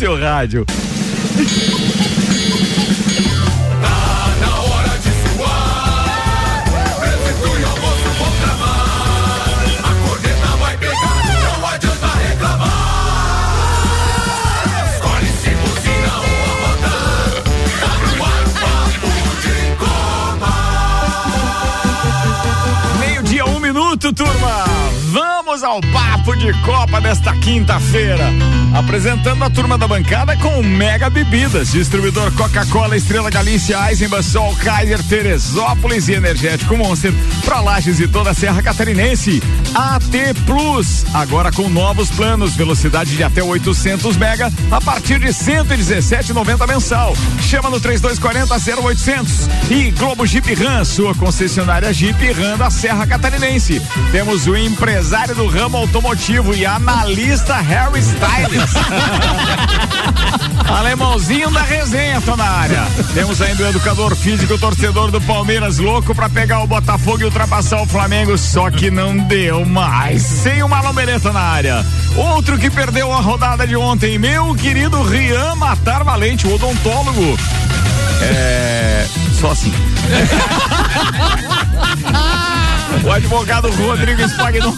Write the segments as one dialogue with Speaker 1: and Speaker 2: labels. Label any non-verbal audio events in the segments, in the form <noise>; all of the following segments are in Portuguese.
Speaker 1: seu rádio. Turma. Vamos ao papo de Copa desta quinta-feira. Apresentando a turma da bancada com Mega Bebidas, distribuidor Coca-Cola, Estrela Galícia, Eisenbahn, Sol, Kaiser, Teresópolis e Energético Monster para Lages e toda a Serra Catarinense. AT Plus, agora com novos planos, velocidade de até 800 mega a partir de 117,90 mensal. Chama no 3240 0800 e Globo Jeep Ram, sua concessionária Jeep Ram da Serra Catarinense. Temos o empresário do ramo automotivo e analista Harry Styles. <laughs> Alemãozinho da resenha, tô na área. Temos ainda o educador físico, torcedor do Palmeiras, louco pra pegar o Botafogo e ultrapassar o Flamengo, só que não deu mais. Sem uma lomereta na área. Outro que perdeu a rodada de ontem, meu querido Rian Matar Valente, o odontólogo. É. Só assim. <laughs> o advogado Rodrigo Spagnuolo.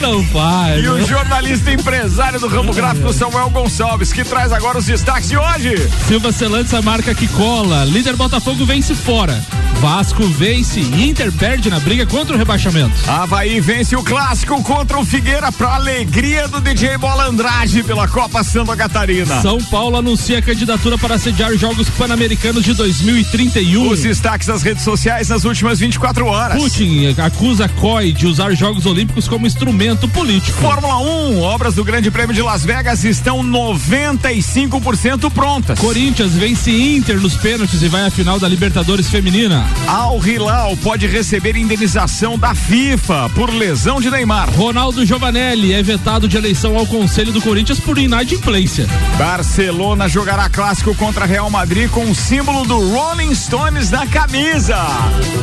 Speaker 2: Não faz.
Speaker 1: E o jornalista empresário do ramo gráfico Samuel Gonçalves, que traz agora os destaques de hoje.
Speaker 2: Silva Celantes, a marca que cola. Líder Botafogo vence fora. Vasco vence Inter perde na briga contra o rebaixamento.
Speaker 1: Havaí vence o clássico contra o Figueira pra alegria do DJ Bola Andrade pela Copa Santa Catarina.
Speaker 2: São Paulo anuncia a candidatura para sediar Jogos Pan-Americanos de 2031.
Speaker 1: Os destaques das redes sociais nas últimas 24 horas.
Speaker 2: Putin acusa COI de usar Jogos Olímpicos como instrumento político.
Speaker 1: Fórmula 1, obras do Grande Prêmio de Las Vegas estão 95% prontas.
Speaker 2: Corinthians vence Inter nos pênaltis e vai à final da Libertadores Feminina.
Speaker 1: Al Hilal pode receber indenização da FIFA por lesão de Neymar.
Speaker 2: Ronaldo Giovanelli é vetado de eleição ao Conselho do Corinthians por inadimplência.
Speaker 1: Barcelona jogará clássico contra Real Madrid com o símbolo do Rolling Stones na camisa.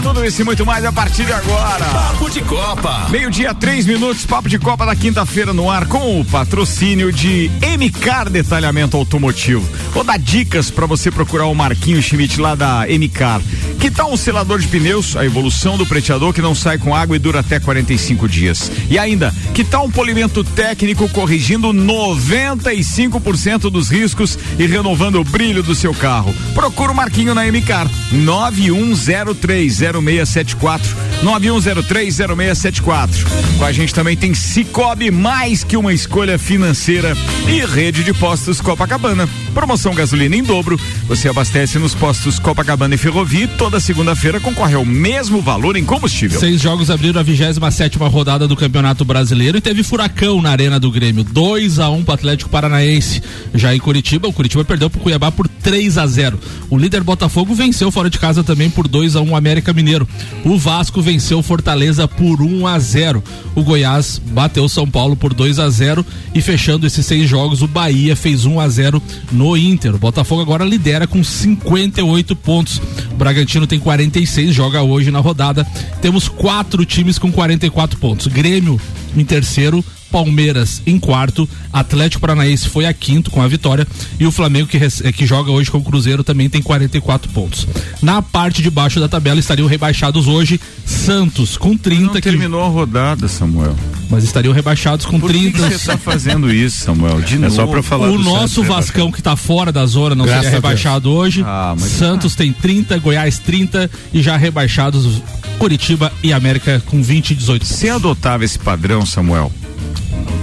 Speaker 1: Tudo isso e muito mais a partir de agora.
Speaker 3: Papo de Copa.
Speaker 1: Meio-dia, três minutos, papo de Copa da quinta-feira no ar com o patrocínio de MCAR Detalhamento Automotivo. Vou dar dicas para você procurar o Marquinho Schmidt lá da MCAR. Que tal um selador de pneus, a evolução do preteador que não sai com água e dura até 45 dias? E ainda, que tal um polimento técnico corrigindo 95% dos riscos e renovando o brilho do seu carro? Procura o Marquinho na MCAR 91030674 91030674. Com a gente também tem Cicobi mais que uma escolha financeira e rede de postos Copacabana. Promoção gasolina em dobro. Você abastece nos postos Copacabana e Ferrovia e toda segunda-feira concorre ao mesmo valor em combustível.
Speaker 2: Seis jogos abriram a 27 sétima rodada do Campeonato Brasileiro e teve furacão na Arena do Grêmio. 2 a 1 um para Atlético Paranaense. Já em Curitiba, o Curitiba perdeu para o Cuiabá por 3 a 0. O líder Botafogo venceu fora de casa também por 2 a 1 um América Mineiro. O Vasco venceu Fortaleza por 1 a 0. O Goiás bateu São Paulo por 2 a 0 e fechando esses seis jogos, o Bahia fez 1 a 0 no Inter. O Botafogo agora lidera com 58 pontos. O Bragantino tem 46, joga hoje na rodada. Temos quatro times com 44 pontos. Grêmio em terceiro, Palmeiras em quarto, Atlético Paranaense foi a quinto com a vitória e o Flamengo que, que joga hoje com o Cruzeiro também tem 44 pontos. Na parte de baixo da tabela estariam rebaixados hoje Santos com 30
Speaker 1: Não terminou a rodada, Samuel.
Speaker 2: Mas estariam rebaixados com
Speaker 1: Por
Speaker 2: 30.
Speaker 1: que você está fazendo isso, Samuel? De
Speaker 4: É
Speaker 1: novo.
Speaker 4: só pra falar
Speaker 2: O nosso
Speaker 4: né,
Speaker 2: Vascão que está fora da zona não
Speaker 4: Graças
Speaker 2: seria rebaixado hoje.
Speaker 1: Ah,
Speaker 2: Santos tem 30, Goiás 30 e já rebaixados Curitiba e América com 20 e 18.
Speaker 1: Você adotava esse padrão, Samuel?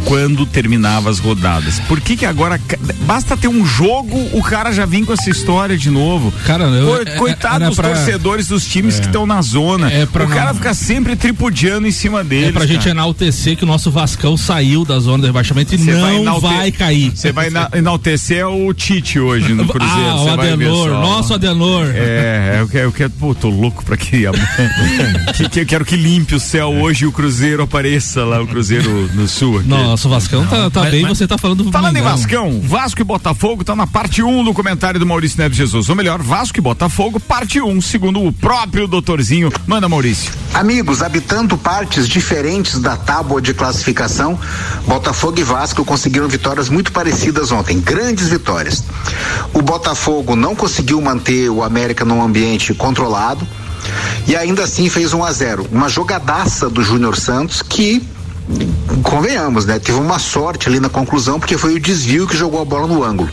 Speaker 1: Quando terminava as rodadas. Por que que agora basta ter um jogo, o cara já vem com essa história de novo?
Speaker 2: Cara, eu-
Speaker 1: Co-
Speaker 2: é-
Speaker 1: coitado dos
Speaker 2: pra-
Speaker 1: torcedores dos times que estão na zona.
Speaker 2: É pra
Speaker 1: o cara
Speaker 2: não-
Speaker 1: fica sempre tripudiando em cima deles.
Speaker 2: É pra gente
Speaker 1: cara.
Speaker 2: enaltecer que o nosso Vascão saiu da zona do rebaixamento e
Speaker 1: Você
Speaker 2: não
Speaker 1: enalte-
Speaker 2: vai cair.
Speaker 1: Você vai ena- enaltecer o Tite hoje no Cruzeiro.
Speaker 2: ah, o
Speaker 1: vai
Speaker 2: Adenor,
Speaker 1: só.
Speaker 2: nosso Adenor.
Speaker 1: É, eu quero, eu quero, pô, tô louco pra que, <laughs> que, que eu quero que limpe o céu hoje e o Cruzeiro apareça lá, o Cruzeiro no sul <laughs> aqui.
Speaker 2: Nossa, Nossa, o Vascão não, tá, tá mas, bem, mas... você tá falando do
Speaker 5: Falando Mengão. em Vascão, Vasco e Botafogo tá na parte 1 um do comentário do Maurício Neves Jesus. Ou melhor, Vasco e Botafogo, parte 1, um, segundo o próprio doutorzinho. Manda, Maurício.
Speaker 3: Amigos, habitando partes diferentes da tábua de classificação, Botafogo e Vasco conseguiram vitórias muito parecidas ontem, grandes vitórias. O Botafogo não conseguiu manter o América num ambiente controlado e ainda assim fez 1 a 0 Uma jogadaça do Júnior Santos que convenhamos, né? Teve uma sorte ali na conclusão, porque foi o desvio que jogou a bola no ângulo.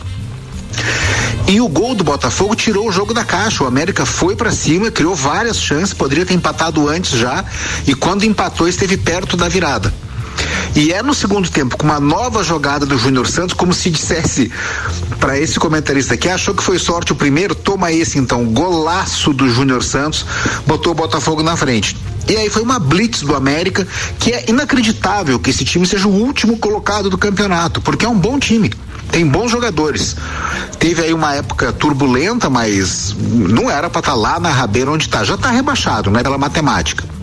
Speaker 3: E o gol do Botafogo tirou o jogo da caixa. O América foi para cima, criou várias chances, poderia ter empatado antes já, e quando empatou esteve perto da virada. E é no segundo tempo, com uma nova jogada do Júnior Santos, como se dissesse para esse comentarista que achou que foi sorte o primeiro, toma esse então, golaço do Júnior Santos, botou o Botafogo na frente. E aí foi uma blitz do América, que é inacreditável que esse time seja o último colocado do campeonato, porque é um bom time tem bons jogadores. Teve aí uma época turbulenta, mas não era para estar tá lá na rabeira onde está. Já está rebaixado, né, pela matemática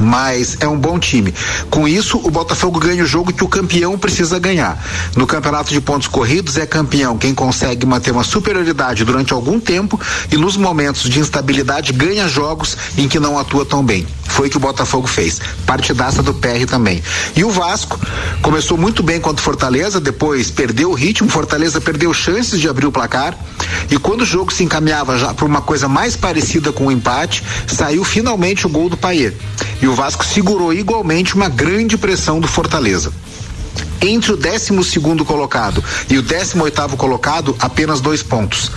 Speaker 3: mas é um bom time. Com isso, o Botafogo ganha o jogo que o campeão precisa ganhar. No campeonato de pontos corridos, é campeão quem consegue manter uma superioridade durante algum tempo e nos momentos de instabilidade ganha jogos em que não atua tão bem. Foi o que o Botafogo fez. Partidaça do PR também. E o Vasco começou muito bem contra o Fortaleza, depois perdeu o ritmo, Fortaleza perdeu chances de abrir o placar. E quando o jogo se encaminhava já para uma coisa mais parecida com o um empate, saiu finalmente o gol do Paier e o Vasco segurou igualmente uma grande pressão do Fortaleza. Entre o 12 segundo colocado e o 18 oitavo colocado, apenas dois pontos.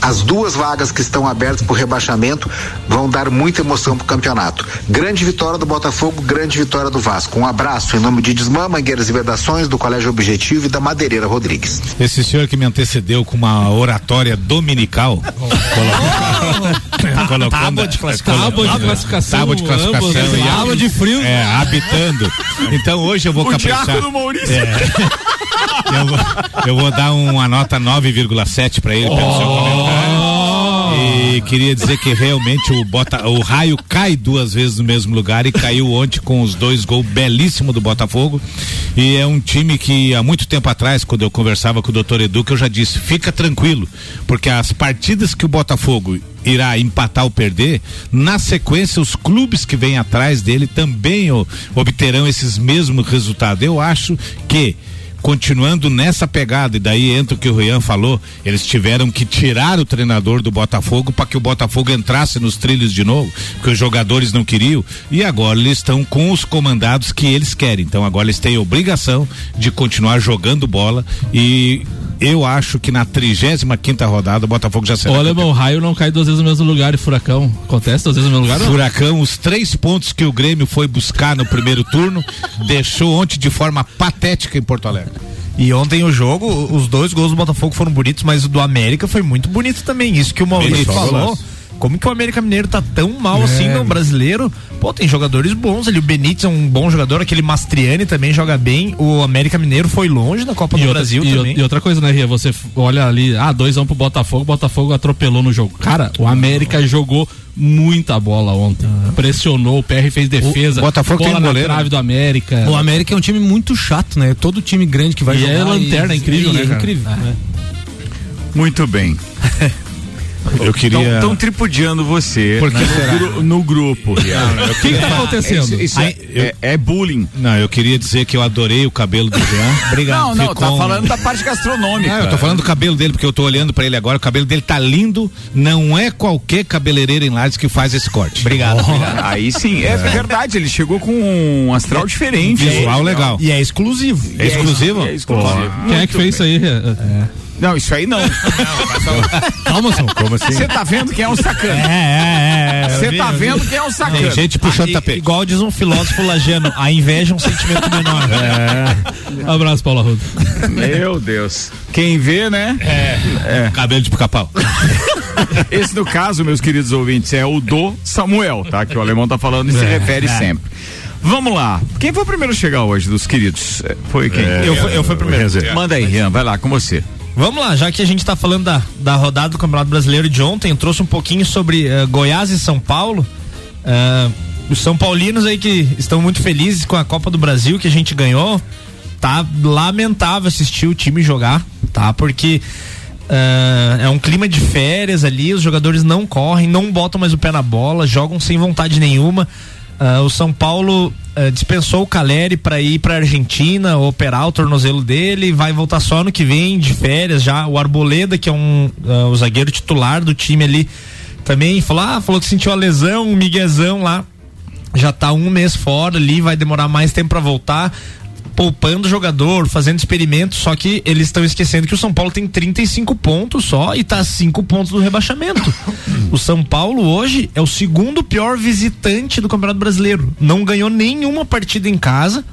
Speaker 3: As duas vagas que estão abertas para o rebaixamento vão dar muita emoção para o campeonato. Grande vitória do Botafogo, grande vitória do Vasco. Um abraço em nome de Desmã, Mangueiras e Vedações, do Colégio Objetivo e da Madeireira Rodrigues.
Speaker 5: Esse senhor que me antecedeu com uma oratória dominical. <laughs>
Speaker 2: Oh. colocando, tábua de classificação. Tábua de classificação.
Speaker 5: Tábua de classificação. Ambos,
Speaker 2: e tábua de frio.
Speaker 5: É, habitando. <laughs> Então hoje eu vou
Speaker 2: o caprichar. do Maurício. É.
Speaker 5: eu, vou, eu vou dar uma nota 9,7 para ele oh. pelo seu comentário. E queria dizer que realmente o, bota, o raio cai duas vezes no mesmo lugar e caiu ontem com os dois gols belíssimos do Botafogo. E é um time que há muito tempo atrás, quando eu conversava com o doutor Edu, que eu já disse, fica tranquilo, porque as partidas que o Botafogo irá empatar ou perder, na sequência os clubes que vêm atrás dele também obterão esses mesmos resultados. Eu acho que continuando nessa pegada, e daí entra o que o Rian falou, eles tiveram que tirar o treinador do Botafogo para que o Botafogo entrasse nos trilhos de novo, porque os jogadores não queriam, e agora eles estão com os comandados que eles querem. Então agora eles têm obrigação de continuar jogando bola e eu acho que na 35 quinta rodada o Botafogo já será.
Speaker 2: Olha, o raio não cai duas vezes no mesmo lugar e furacão. Acontece duas vezes no mesmo lugar?
Speaker 5: Não? Furacão, os três pontos que o Grêmio foi buscar no primeiro turno, <laughs> deixou ontem de forma patética em Porto Alegre.
Speaker 2: E ontem o jogo, os dois gols do Botafogo foram bonitos, mas o do América foi muito bonito também. Isso que o Maurício falou. Como que o América Mineiro tá tão mal é. assim no brasileiro? Pô, tem jogadores bons ali. O Benítez é um bom jogador, aquele Mastriani também joga bem. O América Mineiro foi longe da Copa e do outra, Brasil e também. E outra coisa, né, Ria? Você olha ali, ah, dois vão pro Botafogo, o Botafogo atropelou no jogo. Cara, o América ah. jogou muita bola ontem. Ah. Pressionou, o PR fez defesa. O
Speaker 5: Botafogo
Speaker 2: bola
Speaker 5: tem
Speaker 2: na goleiro. trave do América.
Speaker 4: O América é um time muito chato, né? Todo time grande que vai
Speaker 2: e
Speaker 4: jogar.
Speaker 2: É lanterna, e, incrível, e né?
Speaker 4: É incrível. É.
Speaker 5: Muito bem. <laughs> Eu queria.
Speaker 2: Estão tripudiando você
Speaker 5: Porque
Speaker 2: no, gru, no, grupo.
Speaker 5: O que está acontecendo? Isso, isso é, é, é, bullying. Não, eu queria dizer que eu adorei o cabelo do Jean. <laughs>
Speaker 2: Obrigado. Não, não, Ficou... tá falando da parte gastronômica.
Speaker 5: Não, eu tô falando do cabelo dele, porque eu tô olhando para ele agora. O cabelo dele tá lindo. Não é qualquer cabeleireiro em Lages que faz esse corte.
Speaker 2: Obrigado. Oh. obrigado.
Speaker 5: Aí sim, é, é, verdade. Ele chegou com um astral diferente.
Speaker 2: Visual legal.
Speaker 5: E é exclusivo.
Speaker 2: É exclusivo?
Speaker 5: É exclusivo.
Speaker 2: Quem é que fez isso aí?
Speaker 5: É. Não, isso aí não. <laughs>
Speaker 2: Calma, só. Como assim?
Speaker 5: Você tá vendo quem é um sacana.
Speaker 2: É, é,
Speaker 5: é. Você tá vendo quem é um sacana. Tem
Speaker 2: gente puxando ah, tapete.
Speaker 4: Igual diz um filósofo lagiano, a inveja é um sentimento menor.
Speaker 2: É. Abraço, Paulo Arruda.
Speaker 5: Meu Deus. Quem vê, né?
Speaker 2: É. é. Cabelo de pica-pau. <laughs>
Speaker 5: Esse, no caso, meus queridos ouvintes, é o do Samuel, tá? Que o alemão tá falando e se é, refere é. sempre. Vamos lá. Quem foi o primeiro a chegar hoje dos queridos? Foi quem? É,
Speaker 2: eu, fui, eu fui primeiro.
Speaker 5: Manda aí, Rian, vai lá, com você.
Speaker 4: Vamos lá, já que a gente está falando da, da rodada do Campeonato Brasileiro de ontem, trouxe um pouquinho sobre uh, Goiás e São Paulo. Uh, os São Paulinos aí que estão muito felizes com a Copa do Brasil que a gente ganhou. tá lamentável assistir o time jogar, tá? Porque Uh, é um clima de férias ali, os jogadores não correm, não botam mais o pé na bola, jogam sem vontade nenhuma. Uh, o São Paulo uh, dispensou o Caleri para ir para Argentina, operar o tornozelo dele, vai voltar só no que vem de férias já. O Arboleda, que é um o zagueiro titular do time ali, também falou, ah, falou que sentiu a lesão, um miguezão lá. Já tá um mês fora ali, vai demorar mais tempo para voltar poupando o jogador, fazendo experimentos, só que eles estão esquecendo que o São Paulo tem 35 pontos só e tá a 5 pontos do rebaixamento. o São Paulo hoje é o segundo pior visitante do Campeonato Brasileiro. Não ganhou nenhuma partida em casa,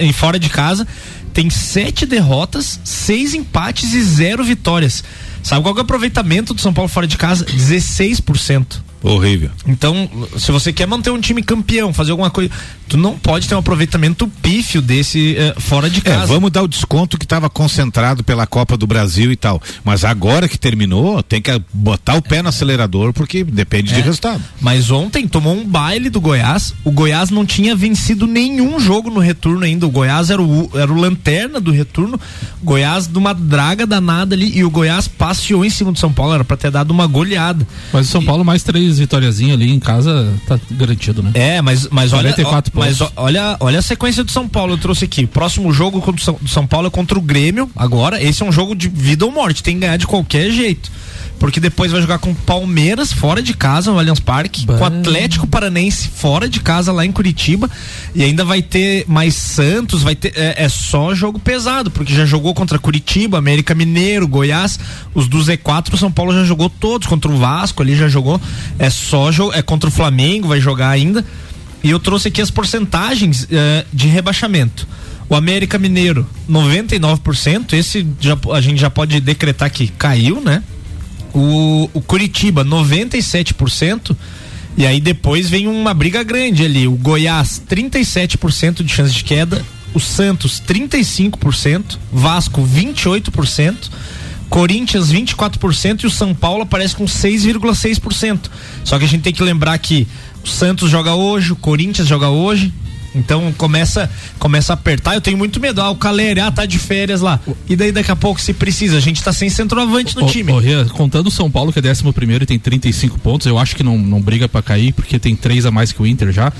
Speaker 4: em fora de casa. Tem sete derrotas, seis empates e zero vitórias. Sabe qual é o aproveitamento do São Paulo fora de casa? 16%.
Speaker 1: Horrível.
Speaker 4: Então, se você quer manter um time campeão, fazer alguma coisa, tu não pode ter um aproveitamento pífio desse uh, fora de é, casa.
Speaker 1: É, vamos dar o desconto que estava concentrado pela Copa do Brasil e tal. Mas agora que terminou, tem que botar o pé no acelerador porque depende é, de resultado.
Speaker 4: Mas ontem tomou um baile do Goiás. O Goiás não tinha vencido nenhum jogo no retorno ainda. O Goiás era o, era o lanterna do retorno. Goiás de uma draga danada ali e o Goiás passeou em cima do São Paulo. Era para ter dado uma goleada.
Speaker 2: Mas o São Paulo mais três vitóriazinhas ali em casa, tá garantido, né?
Speaker 4: É, mas, mas olha, mas olha, olha a sequência do São Paulo, eu trouxe aqui. Próximo jogo do São, do São Paulo é contra o Grêmio. Agora, esse é um jogo de vida ou morte, tem que ganhar de qualquer jeito porque depois vai jogar com Palmeiras fora de casa no Allianz Parque, com Atlético Paranense fora de casa lá em Curitiba e ainda vai ter mais Santos, vai ter é, é, só jogo pesado, porque já jogou contra Curitiba, América Mineiro, Goiás, os do Z4 São Paulo já jogou todos contra o Vasco, ali já jogou, é só jogo, é contra o Flamengo, vai jogar ainda. E eu trouxe aqui as porcentagens uh, de rebaixamento. O América Mineiro, 99%. Esse já, a gente já pode decretar que caiu, né? O, o Curitiba, 97%. E aí depois vem uma briga grande ali. O Goiás, 37% de chance de queda. O Santos, 35%. Vasco, 28%. Corinthians 24% e o São Paulo aparece com 6,6%. Só que a gente tem que lembrar que o Santos joga hoje, o Corinthians joga hoje, então começa começa a apertar. Eu tenho muito medo. Ah, o Caleri, ah, tá de férias lá. E daí daqui a pouco, se precisa, a gente tá sem centroavante no
Speaker 2: o,
Speaker 4: time.
Speaker 2: O, o, contando o São Paulo, que é 11 primeiro e tem 35 pontos, eu acho que não, não briga para cair, porque tem três a mais que o Inter já.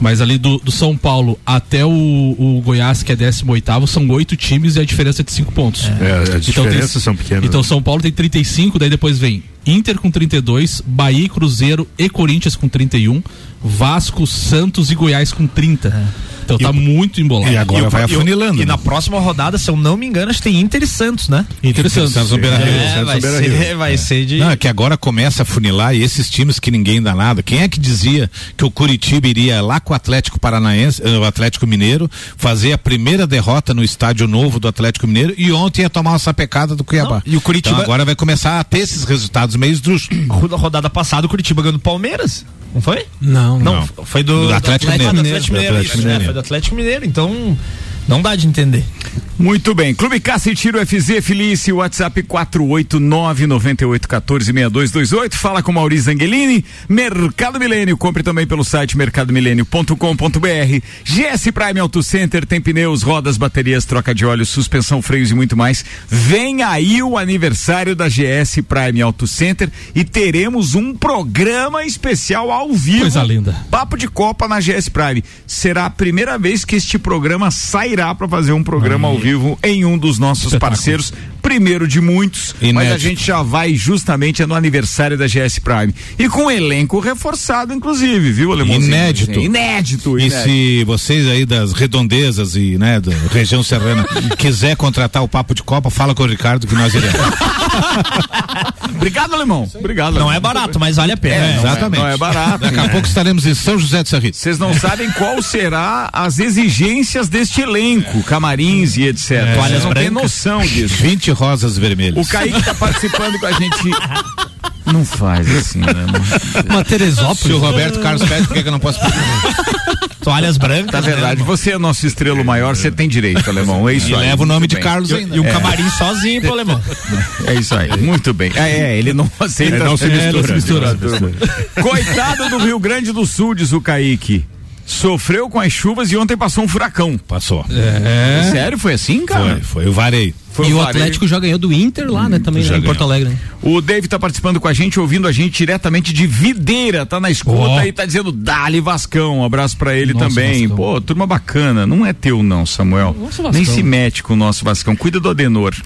Speaker 2: Mas ali do, do São Paulo até o, o Goiás, que é 18 oitavo, são oito times e a diferença é de cinco pontos.
Speaker 1: É, é as então diferenças tem, são pequenas.
Speaker 2: Então São Paulo tem 35, daí depois vem Inter com 32, Bahia, Cruzeiro e Corinthians com 31, Vasco, Santos e Goiás com 30. É. Então e tá o, muito embolado.
Speaker 1: E agora e vai afunilando.
Speaker 4: E, né? na próxima rodada, se eu não me engano, acho que tem Inter e Santos, né?
Speaker 2: Inter e Santos. Santos
Speaker 4: Beira Rio. É, vai, ser, vai é. ser de.
Speaker 1: Não, é que agora começa a funilar e esses times que ninguém dá nada. Quem é que dizia que o Curitiba iria lá com o Atlético Paranaense, eh, o Atlético Mineiro, fazer a primeira derrota no estádio novo do Atlético Mineiro e ontem ia tomar uma sapecada do Cuiabá. Não,
Speaker 4: e o Curitiba. Então
Speaker 1: agora vai começar a ter esses resultados meio esdrúxulos.
Speaker 4: Rodada passada, o Curitiba ganhou do Palmeiras. Não foi?
Speaker 2: Não,
Speaker 4: não. não. Foi do,
Speaker 1: do Atlético, do Atlético Mineiro.
Speaker 4: Mineiro. Do Atlético Mineiro, do Atlético Mineiro. É, foi do Atlético Mineiro. Então, não dá de entender.
Speaker 1: Muito bem. Clube Caça e Tiro FZ Felício, WhatsApp 48998146228. Fala com Maurício Angelini. Mercado Milênio. Compre também pelo site mercadomilênio.com.br. GS Prime Auto Center tem pneus, rodas, baterias, troca de óleo, suspensão, freios e muito mais. Vem aí o aniversário da GS Prime Auto Center e teremos um programa especial ao vivo.
Speaker 2: Coisa linda.
Speaker 1: Papo de Copa na GS Prime. Será a primeira vez que este programa sairá para fazer um programa ao vivo em um dos nossos parceiros, primeiro de muitos, Inédito. mas a gente já vai justamente no aniversário da GS Prime. E com um elenco reforçado, inclusive, viu, Alemão?
Speaker 2: Inédito.
Speaker 1: Inédito.
Speaker 2: E se vocês aí das redondezas e, né, da região serrana <laughs> quiser contratar o Papo de Copa, fala com o Ricardo que nós iremos. <laughs>
Speaker 1: Obrigado, Alemão. Obrigado.
Speaker 4: Não é barato, mas vale a pena. É,
Speaker 1: exatamente. Não é, não é barato.
Speaker 2: Daqui a pouco estaremos em São José de Sarrito.
Speaker 1: Vocês não sabem qual <laughs> será as exigências deste elenco, camarins e etc. É.
Speaker 2: Toalhas
Speaker 1: não
Speaker 2: tem
Speaker 1: noção disso.
Speaker 2: 20 rosas vermelhas.
Speaker 1: O Kaique tá participando com a gente. <laughs>
Speaker 2: Não faz assim, né?
Speaker 4: Uma Teresópolis. Se
Speaker 2: o Roberto Carlos pede, por que, eu não posso pedir?
Speaker 4: Toalhas brancas.
Speaker 1: Tá verdade, né, você é nosso estrelo maior, você tem direito, alemão. É isso
Speaker 2: e
Speaker 1: aí.
Speaker 2: leva o nome de bem. Carlos ainda.
Speaker 4: E um é. camarim sozinho pro alemão.
Speaker 1: É isso aí, muito bem. É, é ele não aceita.
Speaker 2: não se mistura. É, não se mistura.
Speaker 1: Coitado do Rio Grande do Sul, diz o Kaique. sofreu com as chuvas e ontem passou um furacão.
Speaker 5: Passou.
Speaker 1: É. Sério, foi assim, cara?
Speaker 5: Foi, foi. Eu varei.
Speaker 6: Foi e o Atlético já ganhou do Inter lá, né? Também né, em Porto Alegre. Né?
Speaker 1: O David tá participando com a gente, ouvindo a gente diretamente de Videira, tá na escuta oh. e tá dizendo Dali Vascão. Um abraço para ele Nossa, também. Vascão. Pô, turma bacana. Não é teu não, Samuel. Nossa, Nem se mete com o nosso Vascão. Cuida do Adenor.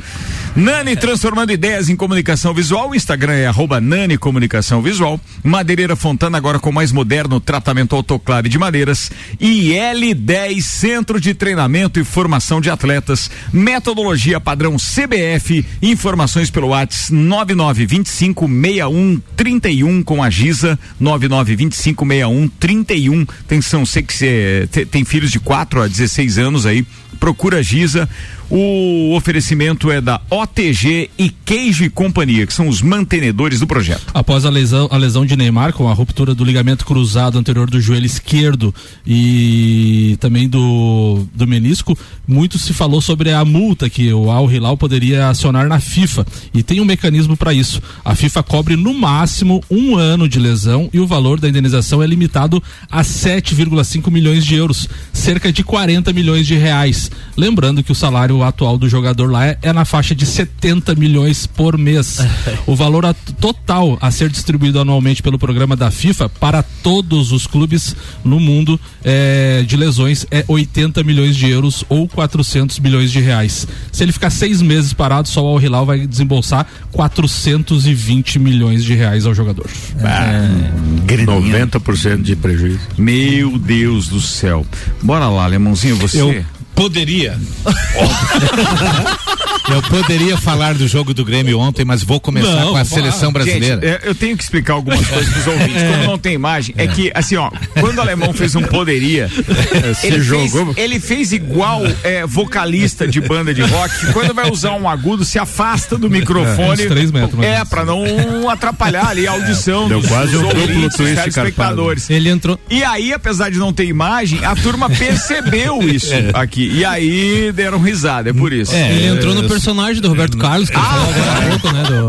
Speaker 1: Nani transformando ideias em comunicação visual. O Instagram é arroba Nani Comunicação Visual. Madeireira Fontana agora com mais moderno tratamento autoclave de madeiras. E L10 Centro de Treinamento e Formação de Atletas. Metodologia padrão padrão CBF. Informações pelo WhatsApp 99256131 com a Giza 99256131. Atenção, sei que você tem filhos de 4 a 16 anos aí, procura a Giza. O oferecimento é da OTG e Queijo e Companhia, que são os mantenedores do projeto.
Speaker 2: Após a lesão, a lesão de Neymar, com a ruptura do ligamento cruzado anterior do joelho esquerdo e também do, do menisco, muito se falou sobre a multa que o Al Hilal poderia acionar na FIFA. E tem um mecanismo para isso. A FIFA cobre no máximo um ano de lesão e o valor da indenização é limitado a 7,5 milhões de euros, cerca de 40 milhões de reais. Lembrando que o salário atual do jogador lá é, é na faixa de 70 milhões por mês. <laughs> o valor a, total a ser distribuído anualmente pelo programa da FIFA para todos os clubes no mundo é, de lesões é 80 milhões de euros ou 400 milhões de reais. Se ele ficar seis meses parado, só o Al Hilal vai desembolsar 420 milhões de reais ao jogador.
Speaker 5: É, 90% de prejuízo.
Speaker 1: Meu Deus do céu. Bora lá, Lemãozinho, você.
Speaker 5: Eu poderia. <laughs> Eu poderia falar do jogo do Grêmio ontem, mas vou começar não, com a seleção brasileira.
Speaker 1: Gente, é, eu tenho que explicar algumas coisas pros <laughs> ouvintes. Como não tem imagem, é que, assim, ó, quando o alemão fez um poderia, <laughs> ele, jogou. Fez, ele fez igual é, vocalista de banda de rock, quando vai usar um agudo, se afasta do microfone. É,
Speaker 2: três metros,
Speaker 1: é pra não atrapalhar ali a audição
Speaker 5: Deu dos, quase dos um ouvintes, dos
Speaker 1: espectadores.
Speaker 6: Ele entrou.
Speaker 1: E aí, apesar de não ter imagem, a turma percebeu isso é. aqui. E aí deram risada, é por isso.
Speaker 6: É, ele entrou no personagem do Roberto Carlos, que ah, falou agora há pouco, né?
Speaker 5: Do...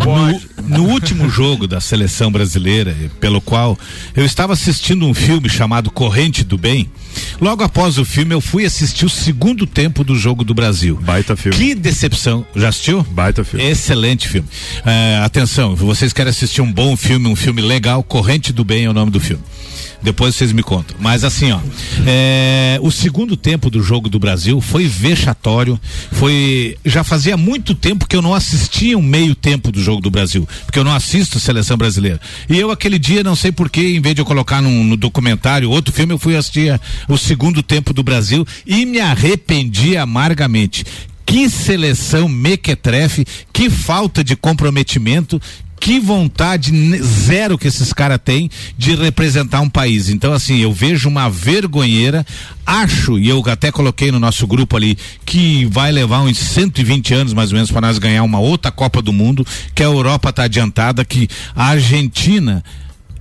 Speaker 5: No, no, último jogo da seleção brasileira, pelo qual eu estava assistindo um filme chamado Corrente do Bem, logo após o filme eu fui assistir o segundo tempo do jogo do Brasil.
Speaker 1: Baita filme.
Speaker 5: Que decepção. Já assistiu?
Speaker 1: Baita filme.
Speaker 5: Excelente filme. É, atenção, vocês querem assistir um bom filme, um filme legal, Corrente do Bem é o nome do filme. Depois vocês me contam. Mas assim, ó, é, o segundo tempo do jogo do Brasil foi vexatório. Foi. Já fazia muito tempo que eu não assistia um meio tempo do jogo do Brasil. Porque eu não assisto seleção brasileira. E eu, aquele dia, não sei porquê, em vez de eu colocar num, no documentário outro filme, eu fui assistir o segundo tempo do Brasil e me arrependi amargamente. Que seleção mequetrefe, que falta de comprometimento, que vontade zero que esses caras têm de representar um país. Então, assim, eu vejo uma vergonheira. Acho, e eu até coloquei no nosso grupo ali, que vai levar uns 120 anos mais ou menos para nós ganhar uma outra Copa do Mundo, que a Europa está adiantada, que a Argentina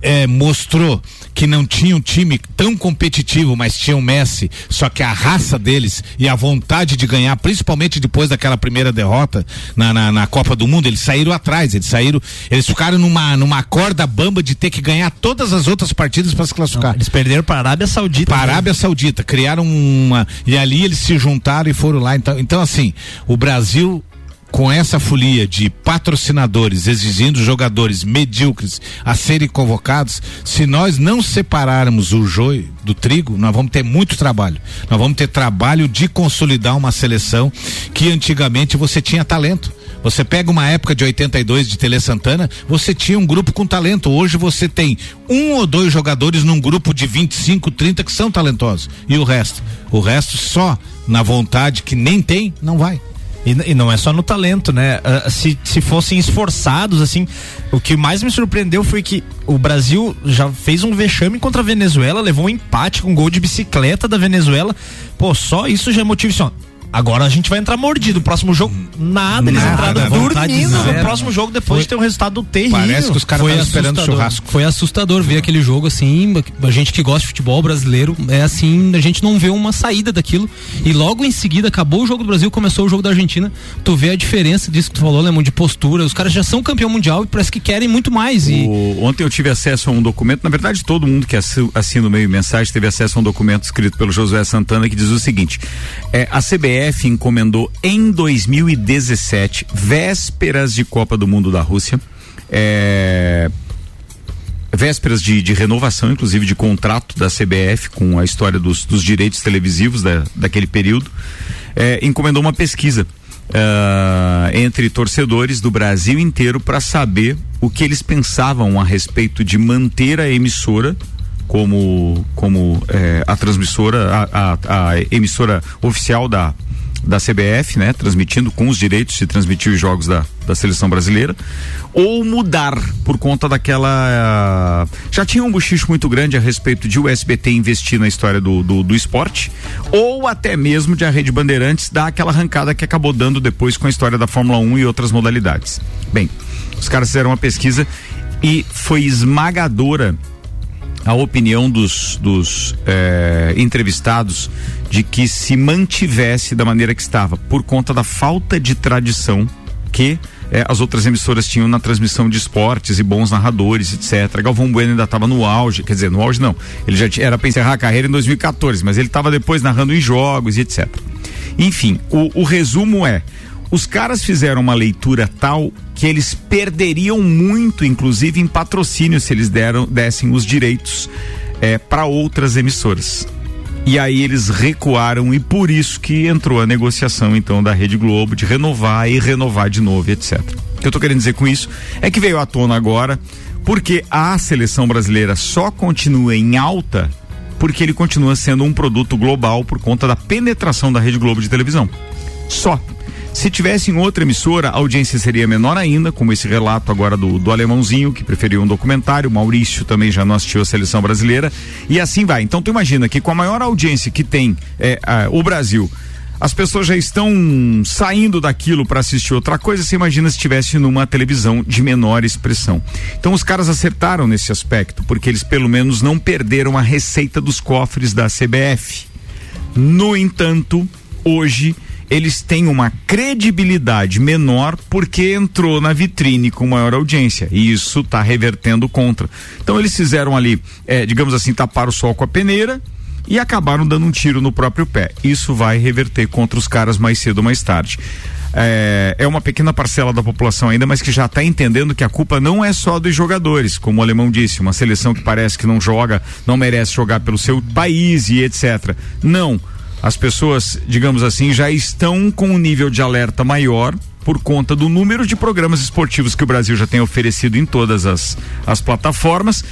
Speaker 5: é, mostrou que não tinha um time tão competitivo, mas tinha o Messi, só que a raça deles e a vontade de ganhar, principalmente depois daquela primeira derrota na, na, na Copa do Mundo, eles saíram atrás, eles saíram, eles ficaram numa, numa corda bamba de ter que ganhar todas as outras partidas para se classificar. Não,
Speaker 6: eles perderam para a Arábia Saudita.
Speaker 5: Para a? Arábia Saudita, criaram uma e ali eles se juntaram e foram lá. Então, então assim, o Brasil com essa folia de patrocinadores exigindo jogadores medíocres a serem convocados, se nós não separarmos o joio do trigo, nós vamos ter muito trabalho. Nós vamos ter trabalho de consolidar uma seleção que antigamente você tinha talento. Você pega uma época de 82 de Tele Santana, você tinha um grupo com talento. Hoje você tem um ou dois jogadores num grupo de 25, 30 que são talentosos. E o resto? O resto só na vontade que nem tem, não vai.
Speaker 6: E, e, não é só no talento, né? Uh, se, se fossem esforçados, assim, o que mais me surpreendeu foi que o Brasil já fez um vexame contra a Venezuela, levou um empate com um gol de bicicleta da Venezuela. Pô, só isso já é motivo assim, ó, Agora a gente vai entrar mordido. O próximo jogo, nada. Eles nada, entraram dormindo no próximo jogo depois foi, de ter um resultado terrível.
Speaker 5: Parece que os caras estão esperando churrasco.
Speaker 2: Foi assustador ver aquele jogo assim. A gente que gosta de futebol brasileiro, é assim, a gente não vê uma saída daquilo. E logo em seguida acabou o jogo do Brasil, começou o jogo da Argentina. Tu vê a diferença disso que tu falou, Lemon, de postura. Os caras já são campeão mundial e parece que querem muito mais. E...
Speaker 1: O, ontem eu tive acesso a um documento, na verdade todo mundo que assina o meio mensagem teve acesso a um documento escrito pelo Josué Santana que diz o seguinte: é, a CBF encomendou em 2017, vésperas de Copa do Mundo da Rússia, é, vésperas de, de, renovação, inclusive de contrato da CBF com a história dos, dos direitos televisivos da, daquele período, é, encomendou uma pesquisa uh, entre torcedores do Brasil inteiro para saber o que eles pensavam a respeito de manter a emissora como, como é, a transmissora, a, a, a, emissora oficial da, da CBF, né? Transmitindo com os direitos de transmitir os jogos da, da seleção brasileira, ou mudar por conta daquela. Uh, já tinha um bochicho muito grande a respeito de o SBT investir na história do, do, do, esporte, ou até mesmo de a Rede Bandeirantes dar aquela arrancada que acabou dando depois com a história da Fórmula 1 e outras modalidades. Bem, os caras fizeram uma pesquisa e foi esmagadora a opinião dos, dos é, entrevistados de que se mantivesse da maneira que estava, por conta da falta de tradição que é, as outras emissoras tinham na transmissão de esportes e bons narradores, etc. Galvão Bueno ainda estava no auge, quer dizer, no auge não. Ele já tinha, era para encerrar a carreira em 2014, mas ele estava depois narrando em jogos e etc. Enfim, o, o resumo é: os caras fizeram uma leitura tal que eles perderiam muito, inclusive em patrocínio, se eles deram, dessem os direitos é, para outras emissoras. E aí eles recuaram e por isso que entrou a negociação então da Rede Globo de renovar e renovar de novo, etc. O que eu estou querendo dizer com isso é que veio à tona agora porque a seleção brasileira só continua em alta porque ele continua sendo um produto global por conta da penetração da Rede Globo de televisão. Só. Se tivesse em outra emissora, a audiência seria menor ainda, como esse relato agora do, do alemãozinho, que preferiu um documentário, Maurício também já não assistiu a seleção brasileira, e assim vai. Então tu imagina que com a maior audiência que tem é, o Brasil, as pessoas já estão saindo daquilo para assistir outra coisa, você imagina se estivesse numa televisão de menor expressão. Então os caras acertaram nesse aspecto, porque eles pelo menos não perderam a receita dos cofres da CBF. No entanto, hoje eles têm uma credibilidade menor porque entrou na vitrine com maior audiência. E isso está revertendo contra. Então eles fizeram ali, é, digamos assim, tapar o sol com a peneira e acabaram dando um tiro no próprio pé. Isso vai reverter contra os caras mais cedo ou mais tarde. É, é, uma pequena parcela da população ainda, mas que já está entendendo que a culpa não é só dos jogadores, como o alemão disse, uma seleção que parece que não joga, não merece jogar pelo seu país e etc. Não as pessoas, digamos assim, já estão com um nível de alerta maior por conta do número de programas esportivos que o Brasil já tem oferecido em todas as, as plataformas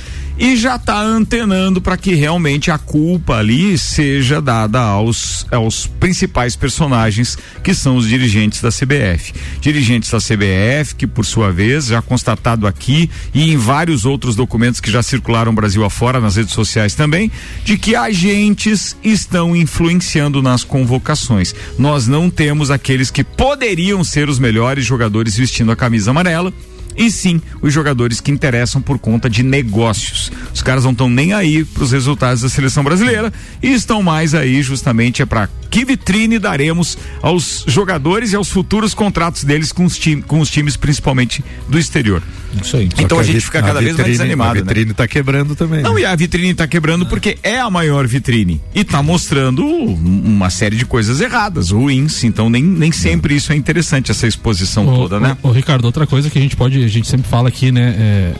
Speaker 1: e já está antenando para que realmente a culpa ali seja dada aos, aos principais personagens que são os dirigentes da CBF. Dirigentes da CBF, que por sua vez, já constatado aqui e em vários outros documentos que já circularam Brasil afora, nas redes sociais também, de que agentes estão influenciando nas convocações. Nós não temos aqueles que poderiam ser os melhores jogadores vestindo a camisa amarela e sim os jogadores que interessam por conta de negócios. Os caras não estão nem aí para os resultados da seleção brasileira e estão mais aí justamente é para que vitrine daremos aos jogadores e aos futuros contratos deles com os, time, com os times, principalmente do exterior.
Speaker 5: Isso aí.
Speaker 1: Então a, a gente fica cada vitrine, vez mais desanimado.
Speaker 5: A vitrine está
Speaker 1: né?
Speaker 5: quebrando também.
Speaker 1: Não, né? e a vitrine está quebrando ah. porque é a maior vitrine e está mostrando uma série de coisas erradas, ruins. Então nem, nem sempre isso é interessante, essa exposição
Speaker 2: ô,
Speaker 1: toda, né?
Speaker 2: Ô, Ricardo, outra coisa que a gente pode, a gente sempre fala aqui, né? É,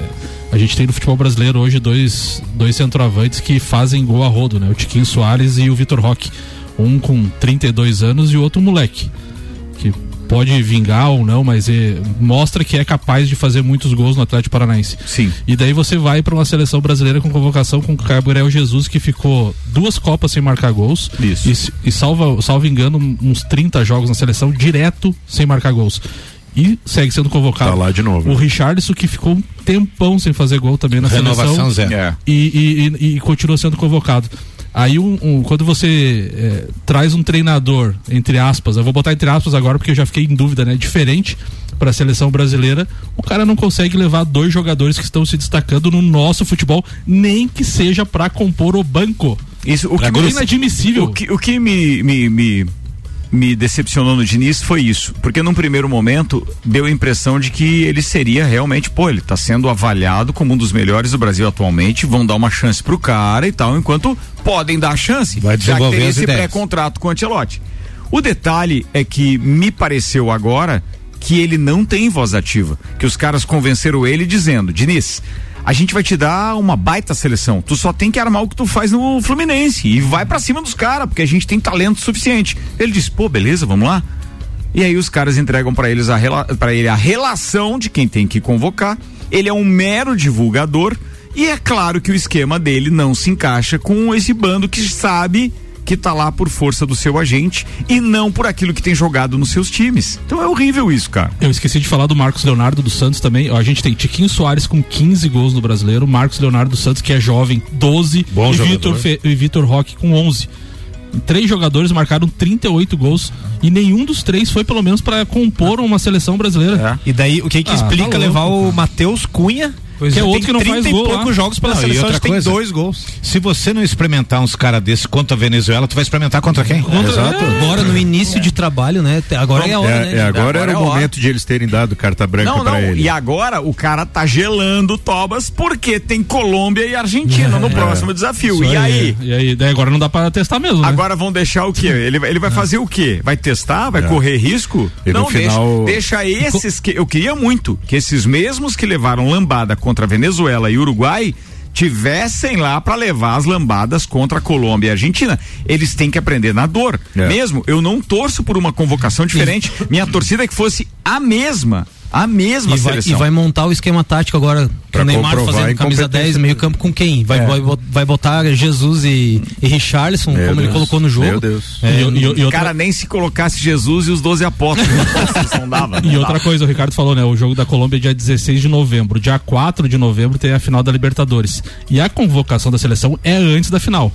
Speaker 2: a gente tem no futebol brasileiro hoje dois, dois centroavantes que fazem gol a rodo, né? O Tiquinho Soares e o Vitor Roque um com 32 anos e o outro moleque. Que pode vingar ou não, mas é, mostra que é capaz de fazer muitos gols no Atlético Paranaense.
Speaker 1: Sim.
Speaker 2: E daí você vai para uma seleção brasileira com convocação com o Gabriel Jesus, que ficou duas Copas sem marcar gols.
Speaker 1: Isso.
Speaker 2: E, e salva, salvo engano, uns 30 jogos na seleção direto sem marcar gols e segue sendo convocado.
Speaker 5: Tá lá de novo.
Speaker 2: O Richardson que ficou um tempão sem fazer gol também na
Speaker 5: Renovação
Speaker 2: seleção.
Speaker 5: Zero.
Speaker 2: E, e, e, e, continua sendo convocado. Aí um, um, quando você é, traz um treinador, entre aspas, eu vou botar entre aspas agora porque eu já fiquei em dúvida, né? Diferente para a seleção brasileira, o cara não consegue levar dois jogadores que estão se destacando no nosso futebol, nem que seja para compor o banco.
Speaker 1: Isso, o que é inadmissível. O que, o que me, me, me me decepcionou no Diniz foi isso, porque num primeiro momento deu a impressão de que ele seria realmente, pô, ele está sendo avaliado como um dos melhores do Brasil atualmente, vão dar uma chance pro cara e tal, enquanto podem dar a chance,
Speaker 5: Vai já que tem esse
Speaker 1: pré-contrato com o Ancelotti. O detalhe é que me pareceu agora que ele não tem voz ativa, que os caras convenceram ele dizendo, Diniz, a gente vai te dar uma baita seleção. Tu só tem que armar o que tu faz no Fluminense e vai para cima dos caras, porque a gente tem talento suficiente. Ele disse: "Pô, beleza, vamos lá". E aí os caras entregam para eles a para ele a relação de quem tem que convocar. Ele é um mero divulgador e é claro que o esquema dele não se encaixa com esse bando que sabe que tá lá por força do seu agente e não por aquilo que tem jogado nos seus times. Então é horrível isso, cara.
Speaker 2: Eu esqueci de falar do Marcos Leonardo dos Santos também. Ó, a gente tem Tiquinho Soares com 15 gols no brasileiro, Marcos Leonardo dos Santos, que é jovem, 12, Bom e Vitor, e Vitor Roque com 11. Três jogadores marcaram 38 gols e nenhum dos três foi pelo menos para compor uma seleção brasileira.
Speaker 6: É. E daí o que que ah, explica tá levar o Matheus Cunha
Speaker 2: Pois que é, é outro que não faz gol. poucos
Speaker 6: jogos pela não, seleção, tem coisa, dois gols.
Speaker 5: Se você não experimentar uns caras desses contra a Venezuela, tu vai experimentar contra quem?
Speaker 6: Contra, Exato. É. Agora no início de trabalho, né? Agora é a hora,
Speaker 5: é, né? É, agora, agora era é o momento de eles terem dado carta branca para ele.
Speaker 1: E agora o cara tá gelando Tobas porque tem Colômbia e Argentina no próximo desafio. E aí?
Speaker 2: E aí? Daí agora não dá para testar mesmo, né?
Speaker 1: Agora vão deixar o quê? Ele, ele vai fazer o quê? Vai testar? Vai correr risco?
Speaker 5: E não,
Speaker 1: final... deixa, deixa esses que eu queria muito que esses mesmos que levaram lambada contra a Venezuela e Uruguai tivessem lá para levar as lambadas contra a Colômbia e a Argentina. Eles têm que aprender na dor. É. Mesmo, eu não torço por uma convocação diferente. Minha torcida é que fosse a mesma a mesma
Speaker 6: e vai,
Speaker 1: seleção.
Speaker 6: E vai montar o esquema tático agora, pra o Neymar fazendo camisa 10, meio campo com quem? Vai, é. vai, vai botar Jesus e, e Richarlison, Meu como Deus. ele colocou no jogo. Meu
Speaker 1: Deus. É, e, e, e outra... Cara, nem se colocasse Jesus e os 12 apóstolos. <laughs>
Speaker 2: não dava, não e outra coisa, o Ricardo falou, né? O jogo da Colômbia é dia 16 de novembro. Dia 4 de novembro tem a final da Libertadores. E a convocação da seleção é antes da final.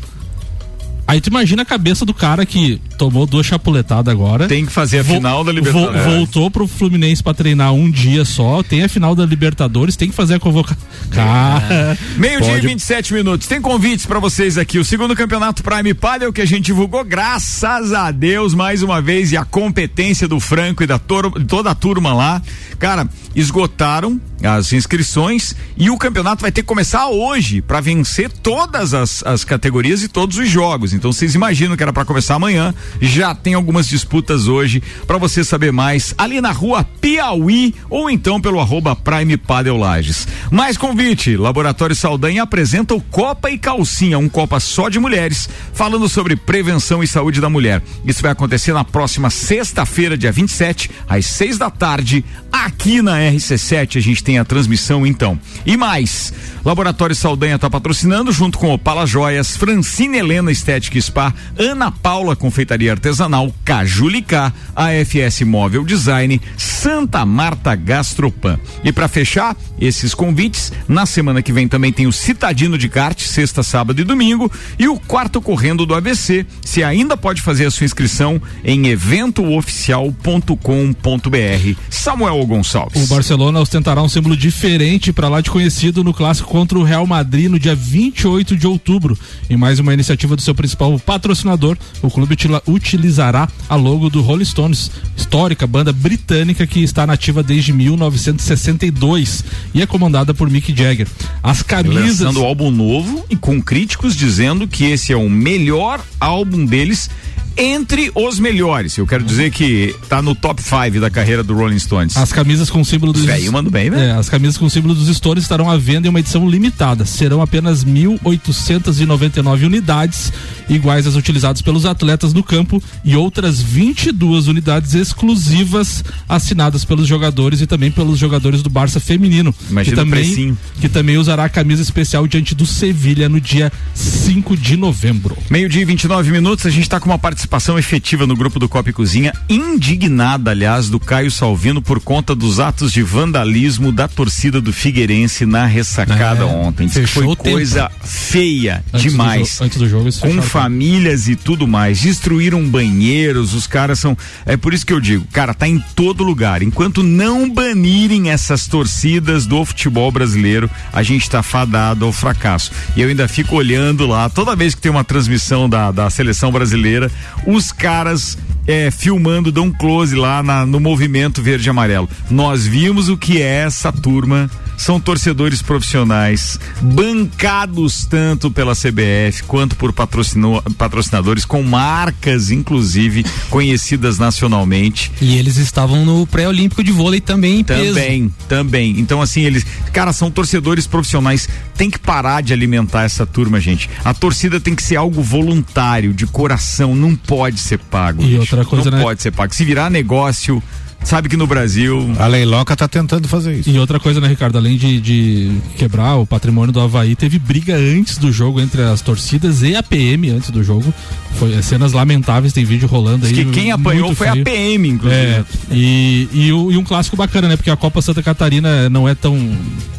Speaker 2: Aí tu imagina a cabeça do cara que tomou duas chapuletadas agora.
Speaker 1: Tem que fazer a final da Libertadores.
Speaker 2: Vo voltou pro Fluminense para treinar um dia só. Tem a final da Libertadores, tem que fazer a convocação. <laughs>
Speaker 1: Cara. Meio-dia e 27 minutos. Tem convites para vocês aqui. O segundo campeonato Prime Padel que a gente divulgou, graças a Deus, mais uma vez, e a competência do Franco e da toda a turma lá. Cara, esgotaram as inscrições e o campeonato vai ter que começar hoje para vencer todas as, as categorias e todos os jogos. Então vocês imaginam que era para começar amanhã, já tem algumas disputas hoje. Para você saber mais, ali na rua Piauí ou então pelo arroba Prime Padel Lages. Mais convite, Laboratório Saldanha apresenta o Copa e Calcinha, um Copa só de mulheres, falando sobre prevenção e saúde da mulher. Isso vai acontecer na próxima sexta-feira, dia 27, às seis da tarde, aqui na RC7. A gente tem a transmissão então. E mais, Laboratório Saldanha está patrocinando junto com o Pala Joias, Francine Helena Estética Spa, Ana Paula Confeitaria Artesanal, Cajulicá, AFS Móvel Design, Santa Marta Gastropan. E para fechar esses convites, na semana que vem também tem o Citadino de Kart, sexta, sábado e domingo, e o quarto correndo do ABC. Se ainda pode fazer a sua inscrição em eventooficial.com.br. Samuel Gonçalves.
Speaker 2: O Barcelona ostentará um símbolo diferente para lá de conhecido no clássico contra o Real Madrid no dia 28 de outubro. Em mais uma iniciativa do seu principal patrocinador, o clube utilizará a logo do Rolling Stones, histórica banda britânica que está nativa desde 1962 e é comandada por Mick Jagger. As camisas.
Speaker 1: Lançando álbum novo e com críticos dizendo que esse é o melhor álbum deles entre os melhores. Eu quero dizer que tá no top 5 da carreira do Rolling Stones.
Speaker 2: As camisas com símbolo dos
Speaker 1: Véio, mando bem,
Speaker 2: né? É, as camisas com símbolo dos Stones estarão à venda em uma edição limitada. Serão apenas 1.899 unidades, iguais às utilizadas pelos atletas do campo e outras 22 unidades exclusivas assinadas pelos jogadores e também pelos jogadores do Barça feminino,
Speaker 1: Imagina
Speaker 2: que também que também usará a camisa especial diante do Sevilha no dia 5 de novembro.
Speaker 1: Meio-dia e 29 minutos, a gente está com uma participação participação efetiva no grupo do Copa e Cozinha, indignada, aliás, do Caio Salvino por conta dos atos de vandalismo da torcida do Figueirense na ressacada é, ontem. Foi coisa feia
Speaker 2: antes
Speaker 1: demais.
Speaker 2: Do antes do jogo,
Speaker 1: com famílias e tudo mais. Destruíram banheiros, os caras são. É por isso que eu digo, cara, tá em todo lugar. Enquanto não banirem essas torcidas do futebol brasileiro, a gente tá fadado ao fracasso. E eu ainda fico olhando lá, toda vez que tem uma transmissão da, da seleção brasileira, os caras é, filmando, dão close lá na, no movimento verde e amarelo. Nós vimos o que é essa turma. São torcedores profissionais, bancados tanto pela CBF quanto por patrocinadores, com marcas, inclusive, conhecidas nacionalmente.
Speaker 2: E eles estavam no pré-olímpico de vôlei também em
Speaker 1: Também, peso. também. Então, assim, eles, cara, são torcedores profissionais. Tem que parar de alimentar essa turma, gente. A torcida tem que ser algo voluntário, de coração, não pode ser pago.
Speaker 2: E outra coisa,
Speaker 1: não
Speaker 2: né?
Speaker 1: pode ser pago. Se virar negócio, sabe que no Brasil.
Speaker 5: A Leiloca está tentando fazer isso.
Speaker 2: E outra coisa, né, Ricardo? Além de, de, quebrar o patrimônio do Havaí, teve briga antes do jogo entre as torcidas e a PM antes do jogo. Foi é, cenas lamentáveis, tem vídeo rolando aí.
Speaker 1: que quem apanhou foi feio. a PM, inclusive.
Speaker 2: É, e, e, e, um clássico bacana, né? Porque a Copa Santa Catarina não é tão,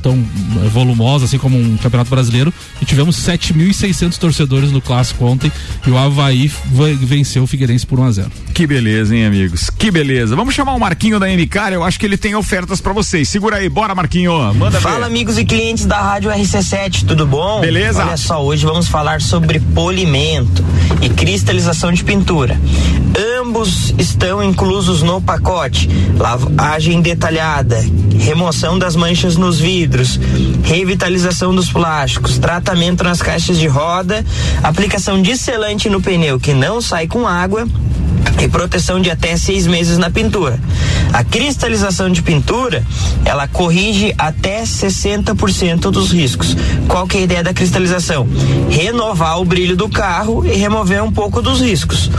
Speaker 2: tão volumosa assim como um campeonato brasileiro. E tivemos 7.600 torcedores no clássico ontem. E o Havaí venceu o Figueirense por 1x0.
Speaker 1: Que beleza, hein, amigos? Que beleza. Vamos chamar o Marquinho da MK, eu acho que ele tem ofertas para vocês. Segura aí, bora, Marquinho. Manda
Speaker 7: Fala, ver. amigos e clientes da Rádio RC7, tudo bom?
Speaker 1: Beleza?
Speaker 7: Olha só, hoje vamos falar sobre polimento e cristalização de pintura. Ambos estão inclusos no pacote: lavagem detalhada, remoção das manchas nos vidros, revitalização dos plásticos, tratamento nas caixas de roda, aplicação de selante no pneu que não sai com água e proteção de até seis meses na pintura. A cristalização de pintura, ela corrige até 60% dos riscos. Qual que é a ideia da cristalização? Renovar o brilho do carro e remover um pouco dos riscos.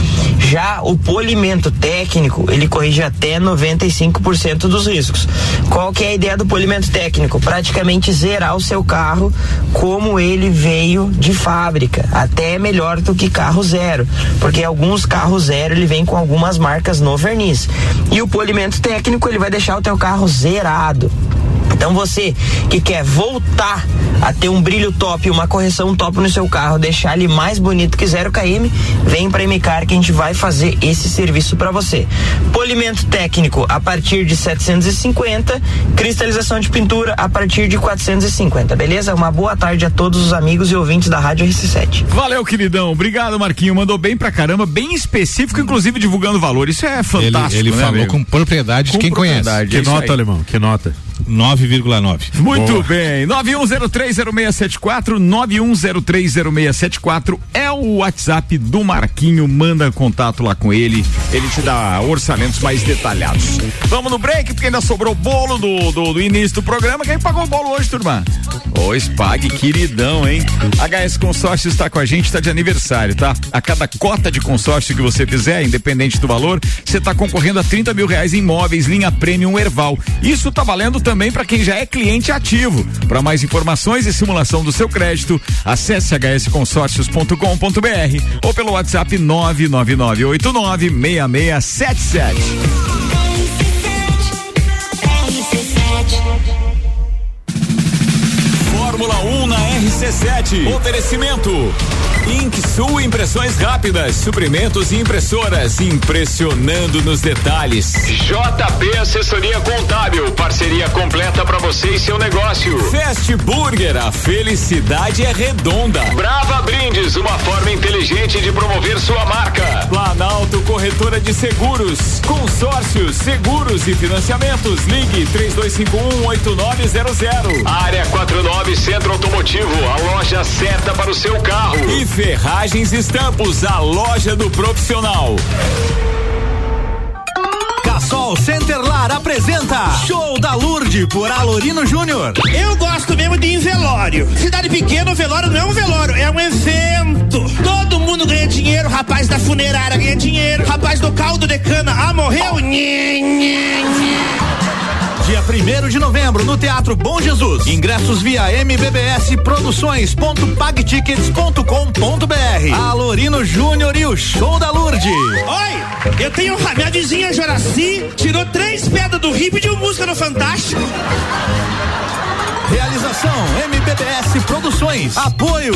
Speaker 7: Já o polimento técnico, ele corrige até 95% dos riscos. Qual que é a ideia do polimento técnico? Praticamente zerar o seu carro como ele veio de fábrica, até melhor do que carro zero, porque alguns carros zero ele vem com algumas marcas no verniz. E o polimento técnico ele vai deixar o teu carro zerado. Então você que quer voltar a ter um brilho top, uma correção top no seu carro, deixar ele mais bonito que 0 km, vem para MCAR que a gente vai fazer esse serviço para você. Polimento técnico a partir de 750, cristalização de pintura a partir de 450, beleza? Uma boa tarde a todos os amigos e ouvintes da Rádio RC7.
Speaker 1: Valeu, queridão. Obrigado, Marquinho. Mandou bem pra caramba, bem específico, inclusive divulgando valor. Isso é fantástico.
Speaker 5: Ele, ele
Speaker 1: né,
Speaker 5: falou com propriedade de quem conhece.
Speaker 1: Que
Speaker 5: é
Speaker 1: nota, alemão? Que nota?
Speaker 5: 9,9.
Speaker 1: Muito Boa. bem. 91030674, 91030674 é o WhatsApp do Marquinho. Manda contato lá com ele. Ele te dá orçamentos mais detalhados. Vamos no break, porque ainda sobrou bolo do, do, do início do programa. Quem pagou o bolo hoje, turma? Pois pague, queridão, hein? HS Consórcio está com a gente, está de aniversário, tá? A cada cota de consórcio que você fizer, independente do valor, você está concorrendo a 30 mil reais em imóveis, linha Premium Erval. Isso tá valendo também para quem já é cliente ativo. Para mais informações e simulação do seu crédito, acesse hsconsórcios.com.br ou pelo WhatsApp 999896677.
Speaker 8: Fórmula 1 na RC7. Oferecimento. Inksul Impressões Rápidas, suprimentos e impressoras, impressionando nos detalhes.
Speaker 9: JP Assessoria Contábil, parceria completa para você e seu negócio.
Speaker 8: Fast Burger, a felicidade é redonda.
Speaker 9: Brava Brindes, uma forma inteligente de promover sua marca.
Speaker 8: Planalto Corretora de Seguros, consórcios, seguros e financiamentos. Ligue 32518900.
Speaker 9: Área 49 Centro Automotivo, a loja certa para o seu carro.
Speaker 8: E Ferragens Estampos, a loja do profissional.
Speaker 10: Cassol Centerlar apresenta Show da Lourdes por Alorino Júnior.
Speaker 11: Eu gosto mesmo de ir em velório. Cidade pequena, o velório não é um velório, é um evento. Todo mundo ganha dinheiro, rapaz da funerária ganha dinheiro, rapaz do caldo de cana, ah, morreu? Nhê, nhê, nhê.
Speaker 10: Dia 1 de novembro no Teatro Bom Jesus. Ingressos via MBBS Produções.pagtickets.com.br. Alorino Júnior e o Show da Lourdes.
Speaker 11: Oi, eu tenho minha vizinha Joraci, tirou três pedras do rio e pediu música no Fantástico.
Speaker 10: Realização MBBS Produções. Apoio.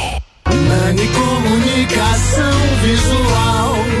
Speaker 10: Nani Comunicação Visual.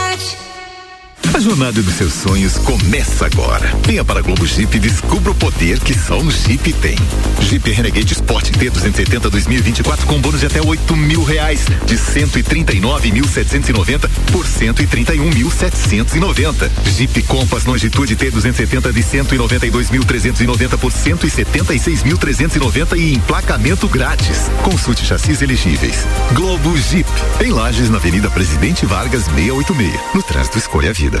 Speaker 12: A jornada dos seus sonhos começa agora. Venha para a Globo Jeep e descubra o poder que só um Jeep tem. Jeep Renegade Sport T270 2024 com bônus de até 8 mil reais, de 139.790 por 131.790. Jeep Compass Longitude T270 de 192.390 por 176.390 e emplacamento grátis. Consulte chassis elegíveis. Globo Jeep, em Lages, na Avenida Presidente Vargas 686. No trânsito, escolha a vida.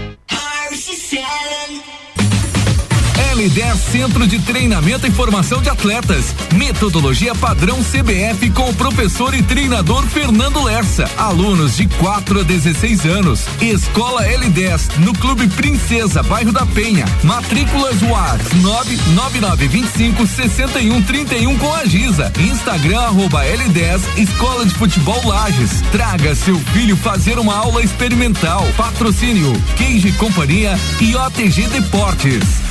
Speaker 13: MC7.
Speaker 14: L10 Centro de Treinamento e Formação de Atletas. Metodologia padrão CBF com o professor e treinador Fernando Lersa. Alunos de 4 a 16 anos. Escola L10 no Clube Princesa, bairro da Penha. Matrículas UAS 99925 6131 com a Giza. Instagram arroba L10 Escola de Futebol Lages. Traga seu filho fazer uma aula experimental. Patrocínio Queijo Companhia e OTG Deportes.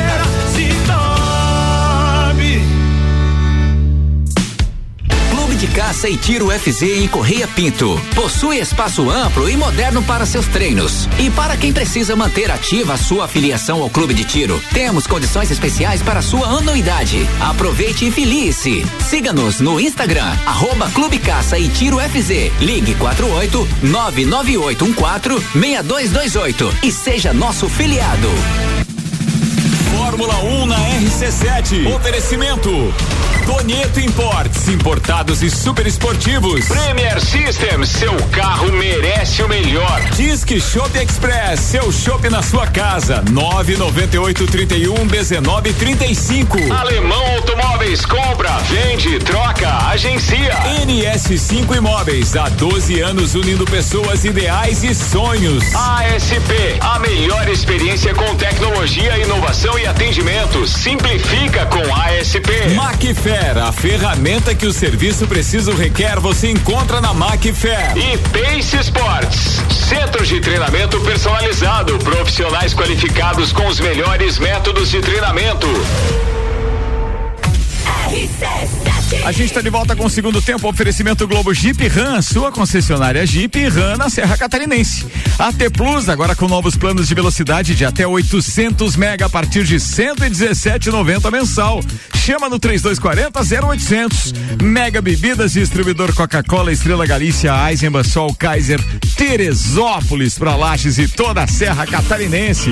Speaker 15: de Caça e Tiro FZ em Correia Pinto. Possui espaço amplo e moderno para seus treinos. E para quem precisa manter ativa a sua afiliação ao clube de tiro, temos condições especiais para sua anuidade. Aproveite e filie-se. Siga-nos no Instagram, arroba Clube Caça e Tiro FZ. Ligue 48 99814 6228 e seja nosso filiado.
Speaker 8: Fórmula 1 na RC7. Oferecimento. Tonieto Imports, importados e super esportivos.
Speaker 9: Premier System, seu carro merece o melhor.
Speaker 8: Disque Shop Express, seu shopping na sua casa. 998 31 19 35.
Speaker 9: Alemão Automóveis, compra, vende, troca, agencia.
Speaker 8: NS5 Imóveis, há 12 anos unindo pessoas ideais e sonhos.
Speaker 9: ASP, a melhor experiência com tecnologia, inovação e atendimento. Simplifica com ASP.
Speaker 8: Macfair, a ferramenta que o serviço preciso requer, você encontra na Macfair.
Speaker 9: E Pace Sports, centros de treinamento personalizado, profissionais qualificados com os melhores métodos de treinamento.
Speaker 1: A gente está de volta com o segundo tempo, oferecimento Globo Jeep Ram, sua concessionária Jeep Ram na Serra Catarinense. AT Plus agora com novos planos de velocidade de até 800 mega a partir de 117,90 mensal. Chama no 3240 0800. Mega Bebidas, distribuidor Coca-Cola, Estrela Galícia, Eisenbahn, Sol, Kaiser, Teresópolis, para Lages e toda a Serra Catarinense.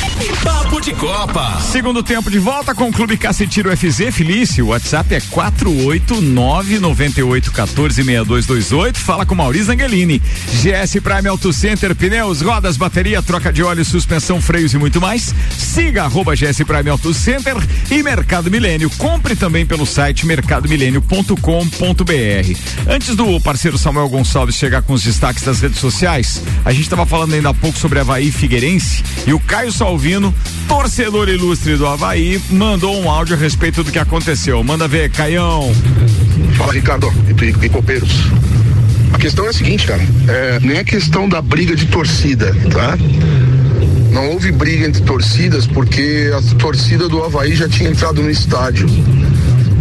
Speaker 8: De Copa.
Speaker 1: Segundo tempo de volta com o Clube Cacetiro FZ Felício. O WhatsApp é 48998146228. Fala com Maurício Angelini. GS Prime Auto Center, pneus, rodas, bateria, troca de óleo, suspensão, freios e muito mais. Siga arroba GS Prime Auto Center e Mercado Milênio. Compre também pelo site mercadomilênio.com.br. Antes do parceiro Samuel Gonçalves chegar com os destaques das redes sociais, a gente estava falando ainda há pouco sobre Havaí Figueirense e o Caio Salvino, torcedor ilustre do Havaí, mandou um áudio a respeito do que aconteceu. Manda ver, Caião.
Speaker 16: Fala, Ricardo, e, e copeiros. A questão é a seguinte, cara, é, nem a questão da briga de torcida, tá? Não houve briga entre torcidas porque a torcida do Havaí já tinha entrado no estádio.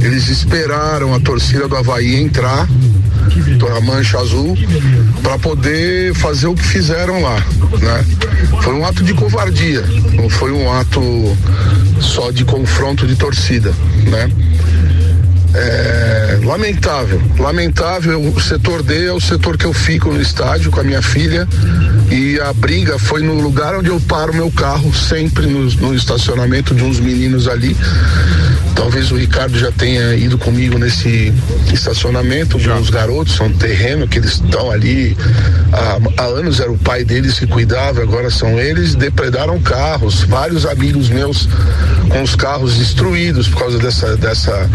Speaker 16: Eles esperaram a torcida do Havaí entrar, a mancha azul, para poder fazer o que fizeram lá, né? Foi um ato de covardia, não foi um ato só de confronto de torcida, né? É, lamentável, lamentável. O setor D é o setor que eu fico no estádio com a minha filha e a briga foi no lugar onde eu paro meu carro, sempre no, no estacionamento de uns meninos ali. Talvez o Ricardo já tenha ido comigo nesse estacionamento com os garotos, é um terreno que eles estão ali. Há, há anos era o pai deles que cuidava, agora são eles. Depredaram carros, vários amigos meus com os carros destruídos por causa dessa, dessa,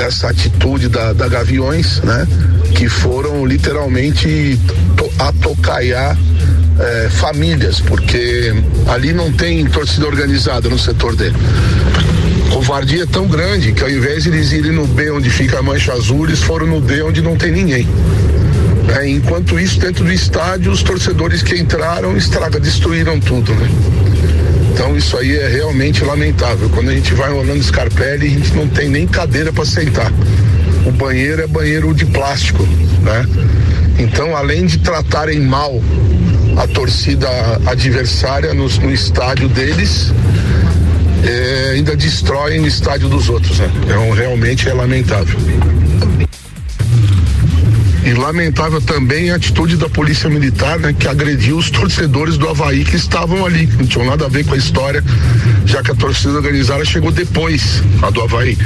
Speaker 16: dessa atitude da, da Gaviões, né? Que foram literalmente to, atocaiar é, famílias, porque ali não tem torcida organizada no setor dele covardia é tão grande que ao invés de eles irem no B onde fica a mancha azul, eles foram no D onde não tem ninguém. É, enquanto isso, dentro do estádio, os torcedores que entraram estraga, destruíram tudo, né? Então isso aí é realmente lamentável. Quando a gente vai rolando Scarpelli, a gente não tem nem cadeira para sentar. O banheiro é banheiro de plástico, né? Então, além de tratarem mal a torcida adversária no, no estádio deles, é, ainda destroem o estádio dos outros. Né? Então, realmente é lamentável. E lamentável também a atitude da polícia militar, né, que agrediu os torcedores do Havaí que estavam ali, que não tinham nada a ver com a história, já que a torcida organizada chegou depois, a do Havaí.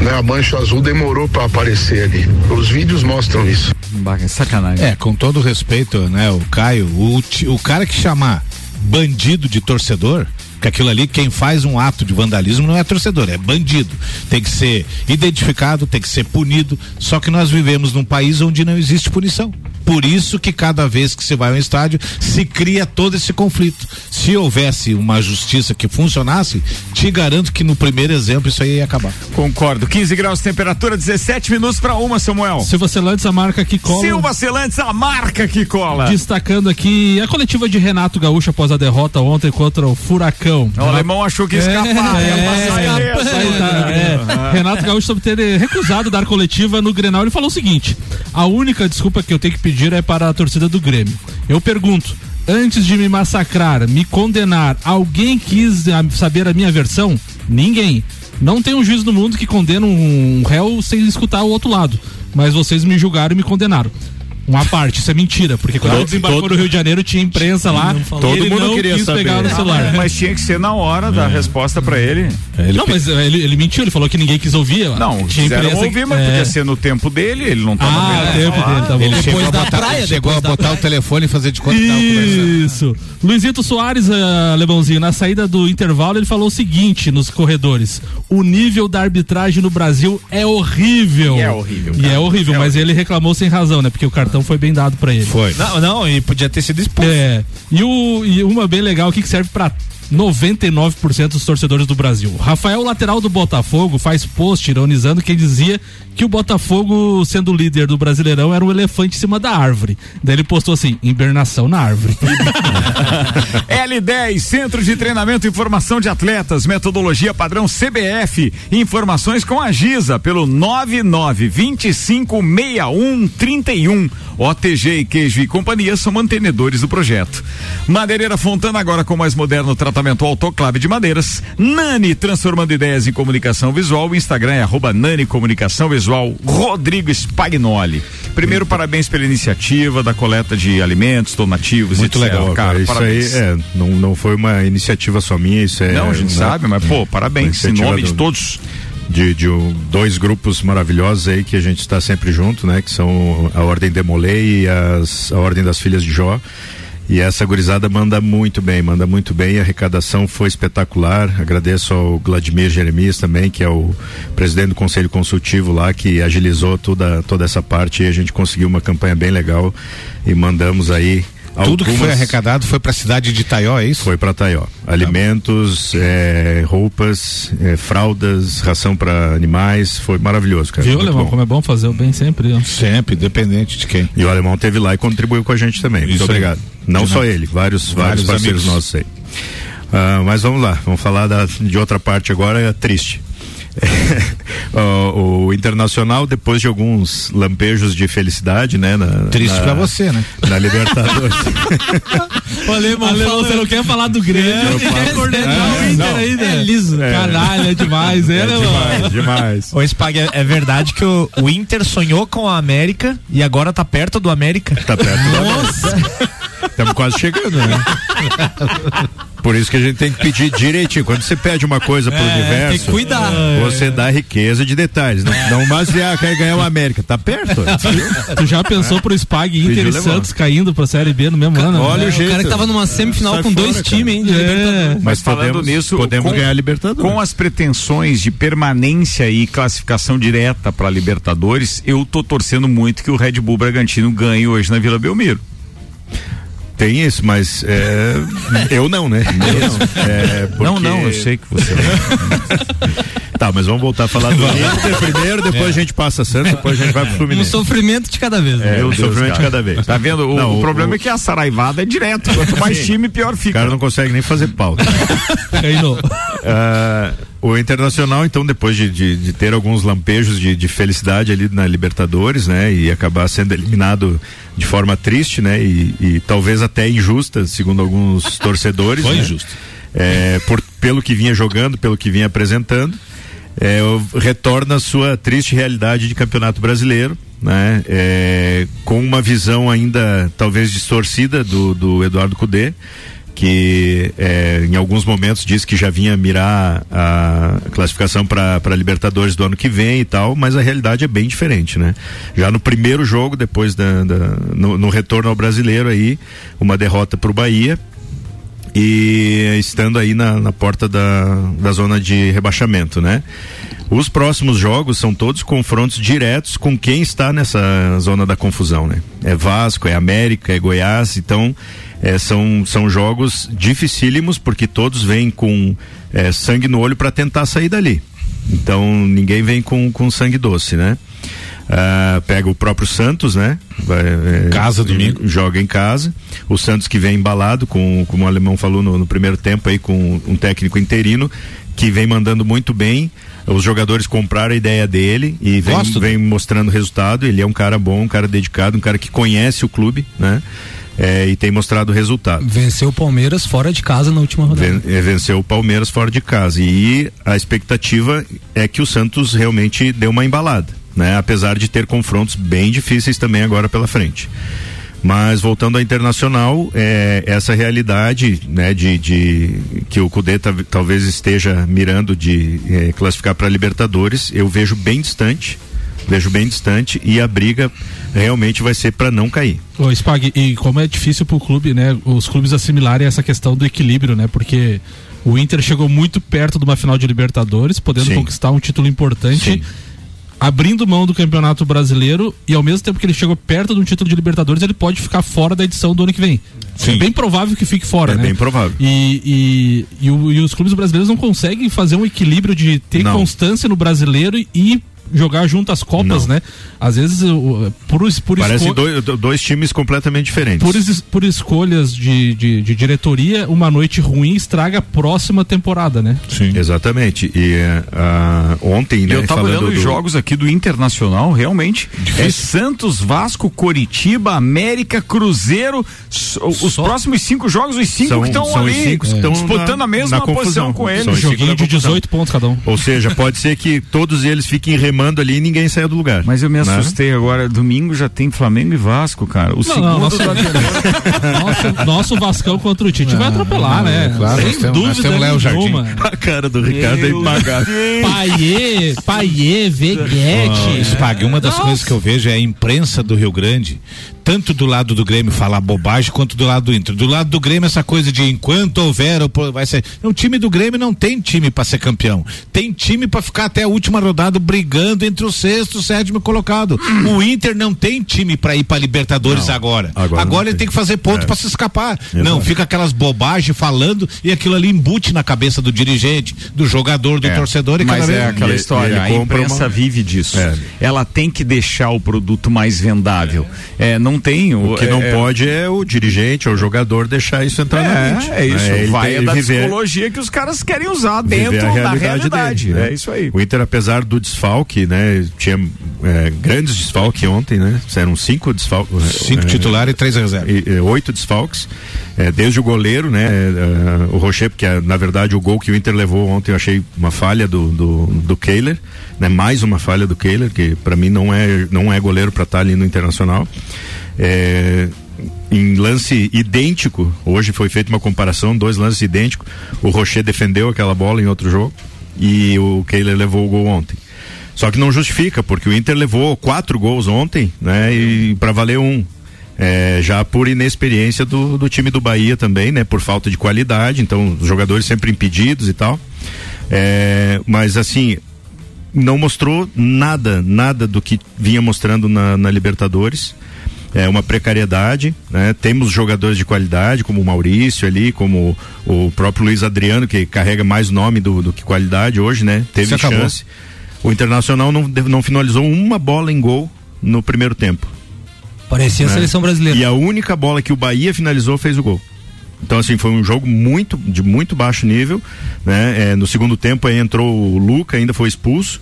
Speaker 16: Né, a mancha azul demorou para aparecer ali. Os vídeos mostram isso.
Speaker 1: Sacanagem.
Speaker 5: É, com todo respeito, né, o Caio, o, o cara que chamar bandido de torcedor, que aquilo ali, quem faz um ato de vandalismo não é torcedor, é bandido. Tem que ser identificado, tem que ser punido. Só que nós vivemos num país onde não existe punição. Por isso que cada vez que você vai ao estádio se cria todo esse conflito. Se houvesse uma justiça que funcionasse, te garanto que no primeiro exemplo isso aí ia acabar.
Speaker 1: Concordo. 15 graus de temperatura, 17 minutos para uma, Samuel.
Speaker 2: Silva Celantes, a marca que cola.
Speaker 1: Silva Celantes, a marca que cola.
Speaker 2: Destacando aqui a coletiva de Renato Gaúcho após a derrota ontem contra o Furacão.
Speaker 1: O alemão achou que ia escapar.
Speaker 2: É,
Speaker 1: passar
Speaker 2: é,
Speaker 1: ileso.
Speaker 2: é. Renato Gaúcho sobre ter recusado dar coletiva no Grenal, ele falou o seguinte: a única desculpa que eu tenho que pedir é para a torcida do Grêmio. Eu pergunto, Antes de me massacrar, me condenar, alguém quis saber a minha versão? Ninguém. Não tem um juiz no mundo que condena um réu sem escutar o outro lado. Mas vocês me julgaram e me condenaram. Uma parte, isso é mentira, porque quando todo, ele desembarcou todo, no Rio de Janeiro tinha imprensa lá,
Speaker 1: todo
Speaker 2: ele
Speaker 1: mundo
Speaker 2: não
Speaker 1: queria
Speaker 2: quis
Speaker 1: saber.
Speaker 2: pegar no celular.
Speaker 1: Ah, mas tinha que ser na hora da é. resposta para ele.
Speaker 2: ele. Não, mas ele, ele, mentiu, ele falou que ninguém quis ouvir.
Speaker 1: Não, tinha imprensa ouvir, mas é. podia ser no tempo dele, ele não tava
Speaker 2: ah,
Speaker 1: vendo.
Speaker 2: tempo dele, tá bom.
Speaker 5: Ele depois da botar, praia, chegou a botar praia. o telefone e fazer de conta
Speaker 2: que Isso. Luizito Soares, uh, Alemãozinho, na saída do intervalo, ele falou o seguinte nos corredores: o nível da arbitragem no Brasil é horrível.
Speaker 1: E é horrível.
Speaker 2: E é horrível, é mas horrível. ele reclamou sem razão, né? Porque o cartão foi bem dado para ele.
Speaker 5: Foi.
Speaker 6: Não, não, e podia ter sido expulso.
Speaker 2: É. E, o, e uma bem legal aqui que serve para 99% dos torcedores do Brasil. Rafael, lateral do Botafogo, faz post ironizando quem dizia que o Botafogo, sendo líder do Brasileirão, era um elefante em cima da árvore. Daí ele postou assim: hibernação na árvore. <laughs>
Speaker 1: L10, Centro de Treinamento e Formação de Atletas, metodologia padrão CBF. Informações com a Giza pelo 99256131. OTG e Queijo e Companhia são mantenedores do projeto. Madeireira Fontana agora com mais moderno tratamento autoclave de madeiras. Nani transformando ideias em comunicação visual. O Instagram é arroba Nani Comunicação Visual Rodrigo Spagnoli. Primeiro, parabéns pela iniciativa da coleta de alimentos, donativos,
Speaker 17: Muito etc. legal, cara. Isso parabéns. aí é, não, não foi uma iniciativa só minha, isso é.
Speaker 1: Não, a gente sabe, mas pô, parabéns em nome de todos.
Speaker 17: De, de dois grupos maravilhosos aí que a gente está sempre junto, né? Que são a Ordem Demolei e as, a Ordem das Filhas de Jó. E essa gurizada manda muito bem, manda muito bem. A arrecadação foi espetacular. Agradeço ao Vladimir Jeremias também, que é o presidente do Conselho Consultivo lá, que agilizou toda, toda essa parte e a gente conseguiu uma campanha bem legal e mandamos aí
Speaker 5: tudo que foi arrecadado foi para a cidade de Taió, é isso?
Speaker 17: Foi para Taió. Alimentos, é, roupas, é, fraldas, ração para animais, foi maravilhoso, cara.
Speaker 2: Viu, Alemão, bom. como é bom fazer o bem sempre. Ó.
Speaker 5: Sempre, independente de quem.
Speaker 17: E o Alemão teve lá e contribuiu com a gente também. Muito obrigado. Não de só nada. ele, vários, vários, vários parceiros amigos. nossos aí. Uh, mas vamos lá, vamos falar da, de outra parte agora, é triste. <laughs> o, o, Internacional, depois de alguns lampejos de felicidade, né? Na,
Speaker 5: Triste na, pra você, né?
Speaker 17: Na Libertadores. <laughs>
Speaker 2: Alemão, Alemão você não quer falar do Grêmio, é, quer coordenar o Inter ainda. É liso. É. Caralho, é demais, é, é
Speaker 17: demais, demais.
Speaker 6: Ô, Spag, é, é, verdade que o, o, Inter sonhou com a América e agora tá perto do América?
Speaker 17: Tá perto
Speaker 6: Nossa.
Speaker 17: do América. Estamos quase chegando, né? Por isso que a gente tem que pedir direitinho. Quando você pede uma coisa pro é, universo, tem que
Speaker 6: cuidar.
Speaker 17: Você dá riqueza de detalhes. Não, não mas ah, quer ganhar o América. Tá perto. <laughs>
Speaker 2: tu já pensou pro Spag Inter e Santos caindo pra Série B no mesmo ano?
Speaker 6: Olha né? o jeito. O cara que tava numa semifinal Sai com fora, dois times, hein?
Speaker 1: É. Mas, mas falando podemos, nisso, podemos com, ganhar a Libertadores. Com as pretensões de permanência e classificação direta para Libertadores, eu tô torcendo muito que o Red Bull Bragantino ganhe hoje na Vila Belmiro.
Speaker 17: Tem isso, mas é, eu não, né? Eu
Speaker 1: não. É, porque... não, não, eu sei que você
Speaker 17: Tá, mas vamos voltar a falar do Inter primeiro, depois é. a gente passa a Santos, depois a gente vai pro Fluminense.
Speaker 6: Um sofrimento de cada vez.
Speaker 17: Né? É, um sofrimento de cada vez.
Speaker 1: Tá vendo? O, não, o problema o, é que a saraivada é direto. Quanto mais time, pior fica.
Speaker 17: O cara não consegue nem fazer pauta. uh, o Internacional, então, depois de, de, de ter alguns lampejos de, de, felicidade ali na Libertadores, né? E acabar sendo eliminado de forma triste, né? E, e talvez até injusta, segundo alguns <laughs> torcedores.
Speaker 5: Foi
Speaker 17: né?
Speaker 5: injusto.
Speaker 17: É, por, pelo que vinha jogando, pelo que vinha apresentando é, retorna à sua triste realidade de campeonato brasileiro, né? É, com uma visão ainda talvez distorcida do, do Eduardo Cudê, que é, em alguns momentos disse que já vinha mirar a classificação para Libertadores do ano que vem e tal, mas a realidade é bem diferente, né? Já no primeiro jogo, depois da, da no, no, retorno ao brasileiro aí, uma derrota para o Bahia e estando aí na, na porta da, da zona de rebaixamento, né? Os próximos jogos são todos confrontos diretos com quem está nessa zona da confusão, né? É Vasco, é América, é Goiás, então é, são, são jogos dificílimos porque todos vêm com é, sangue no olho para tentar sair dali. Então ninguém vem com, com sangue doce, né? Uh, pega o próprio Santos, né?
Speaker 5: Vai, é, casa domingo.
Speaker 17: Joga em casa. O Santos que vem embalado, com, como o alemão falou no, no primeiro tempo aí, com um técnico interino, que vem mandando muito bem. Os jogadores compraram a ideia dele e vem, vem mostrando resultado. Ele é um cara bom, um cara dedicado, um cara que conhece o clube, né? É, e tem mostrado resultado.
Speaker 6: Venceu o Palmeiras fora de casa na última rodada.
Speaker 17: Ven, é, venceu o Palmeiras fora de casa e a expectativa é que o Santos realmente dê uma embalada, né? Apesar de ter confrontos bem difíceis também agora pela frente. Mas voltando ao internacional, é, essa realidade né, de, de que o Cudê talvez esteja mirando de é, classificar para Libertadores, eu vejo bem distante vejo bem distante e a briga realmente vai ser para não cair.
Speaker 2: Ô, Spag, e como é difícil para o clube, né? Os clubes assimilarem essa questão do equilíbrio, né? Porque o Inter chegou muito perto de uma final de Libertadores, podendo Sim. conquistar um título importante. Sim abrindo mão do Campeonato Brasileiro e ao mesmo tempo que ele chegou perto de um título de Libertadores, ele pode ficar fora da edição do ano que vem. Sim. É bem provável que fique fora,
Speaker 17: é
Speaker 2: né?
Speaker 17: bem provável.
Speaker 2: E, e, e, o, e, os clubes brasileiros não conseguem fazer um equilíbrio de ter não. constância no brasileiro e jogar junto as Copas, não. né? Às vezes, por, por
Speaker 17: Parecem dois, dois, times completamente diferentes.
Speaker 2: Por, por escolhas de, de, de, diretoria, uma noite ruim estraga a próxima temporada, né?
Speaker 17: Sim. Exatamente. E uh, ontem, né?
Speaker 1: Eu tava olhando os jogos aqui do Internacional, realmente. Difícil. É Santos, Vasco, Coritiba, América, Cruzeiro. Os Só... próximos cinco jogos, os cinco que estão ali cinco é. disputando na, a mesma posição com eles.
Speaker 2: Joguinho de 18 pontos cada um.
Speaker 17: Ou seja, pode ser que todos eles fiquem remando remando ali e ninguém saiu do lugar.
Speaker 1: Mas eu me né? assustei né? agora. Domingo já tem Flamengo e Vasco, cara. O não, segundo não, nosso,
Speaker 2: nosso, nosso Vascão contra o Tite vai atropelar, né?
Speaker 17: Claro, Sem nós dúvida temos Léo Jardim. A cara do Ricardo é impagável.
Speaker 2: Paiê, Paiê, Veguete.
Speaker 5: Spag, uma das Nossa. coisas que eu vejo é a imprensa do Rio Grande tanto do lado do Grêmio falar bobagem quanto do lado do Inter. Do lado do Grêmio essa coisa de enquanto houver vai ser. O time do Grêmio não tem time para ser campeão. Tem time para ficar até a última rodada brigando entre o sexto e o sétimo colocado. O Inter não tem time para ir para Libertadores não, agora. Agora, agora ele tem. tem que fazer ponto é. para se escapar. Exato. Não, fica aquelas bobagens falando e aquilo ali embute na cabeça do dirigente, do jogador, do é. torcedor e
Speaker 1: Mas cada é vez... aquela história, a imprensa uma... vive disso. É. Ela tem que deixar o produto mais vendável. É, não tem.
Speaker 17: O, o que não é, pode é o dirigente ou o jogador deixar isso entrar
Speaker 1: é,
Speaker 17: na mente.
Speaker 1: É isso. É, Vai é da viver, psicologia que os caras querem usar dentro realidade da realidade. Dele, né? É isso aí.
Speaker 17: O Inter, apesar do desfalque, né? Tinha é, grandes desfalques ontem, né? Eram cinco desfalques.
Speaker 5: Cinco é, titulares e três reservas.
Speaker 17: Oito desfalques. desde o goleiro, né? o Rocher, porque na verdade o gol que o Inter levou ontem eu achei uma falha do, do, do Kehler, né? Mais uma falha do Kehler, que para mim não é, não é goleiro para estar tá ali no Internacional. É, em lance idêntico, hoje foi feita uma comparação, dois lances idênticos. O Rocher defendeu aquela bola em outro jogo e o Kehler levou o gol ontem. Só que não justifica, porque o Inter levou quatro gols ontem, né? E para valer um. É, já por inexperiência do, do, time do Bahia também, né? Por falta de qualidade, então os jogadores sempre impedidos e tal. É, mas assim, não mostrou nada, nada do que vinha mostrando na, na Libertadores é uma precariedade, né? Temos jogadores de qualidade, como o Maurício ali, como o próprio Luiz Adriano, que carrega mais nome do, do que qualidade hoje, né? Teve chance. O Internacional não, não finalizou uma bola em gol no primeiro tempo.
Speaker 6: Parecia né? a seleção brasileira.
Speaker 17: E a única bola que o Bahia finalizou fez o gol. Então, assim, foi um jogo muito, de muito baixo nível, né? É, no segundo tempo aí entrou o Luca, ainda foi expulso,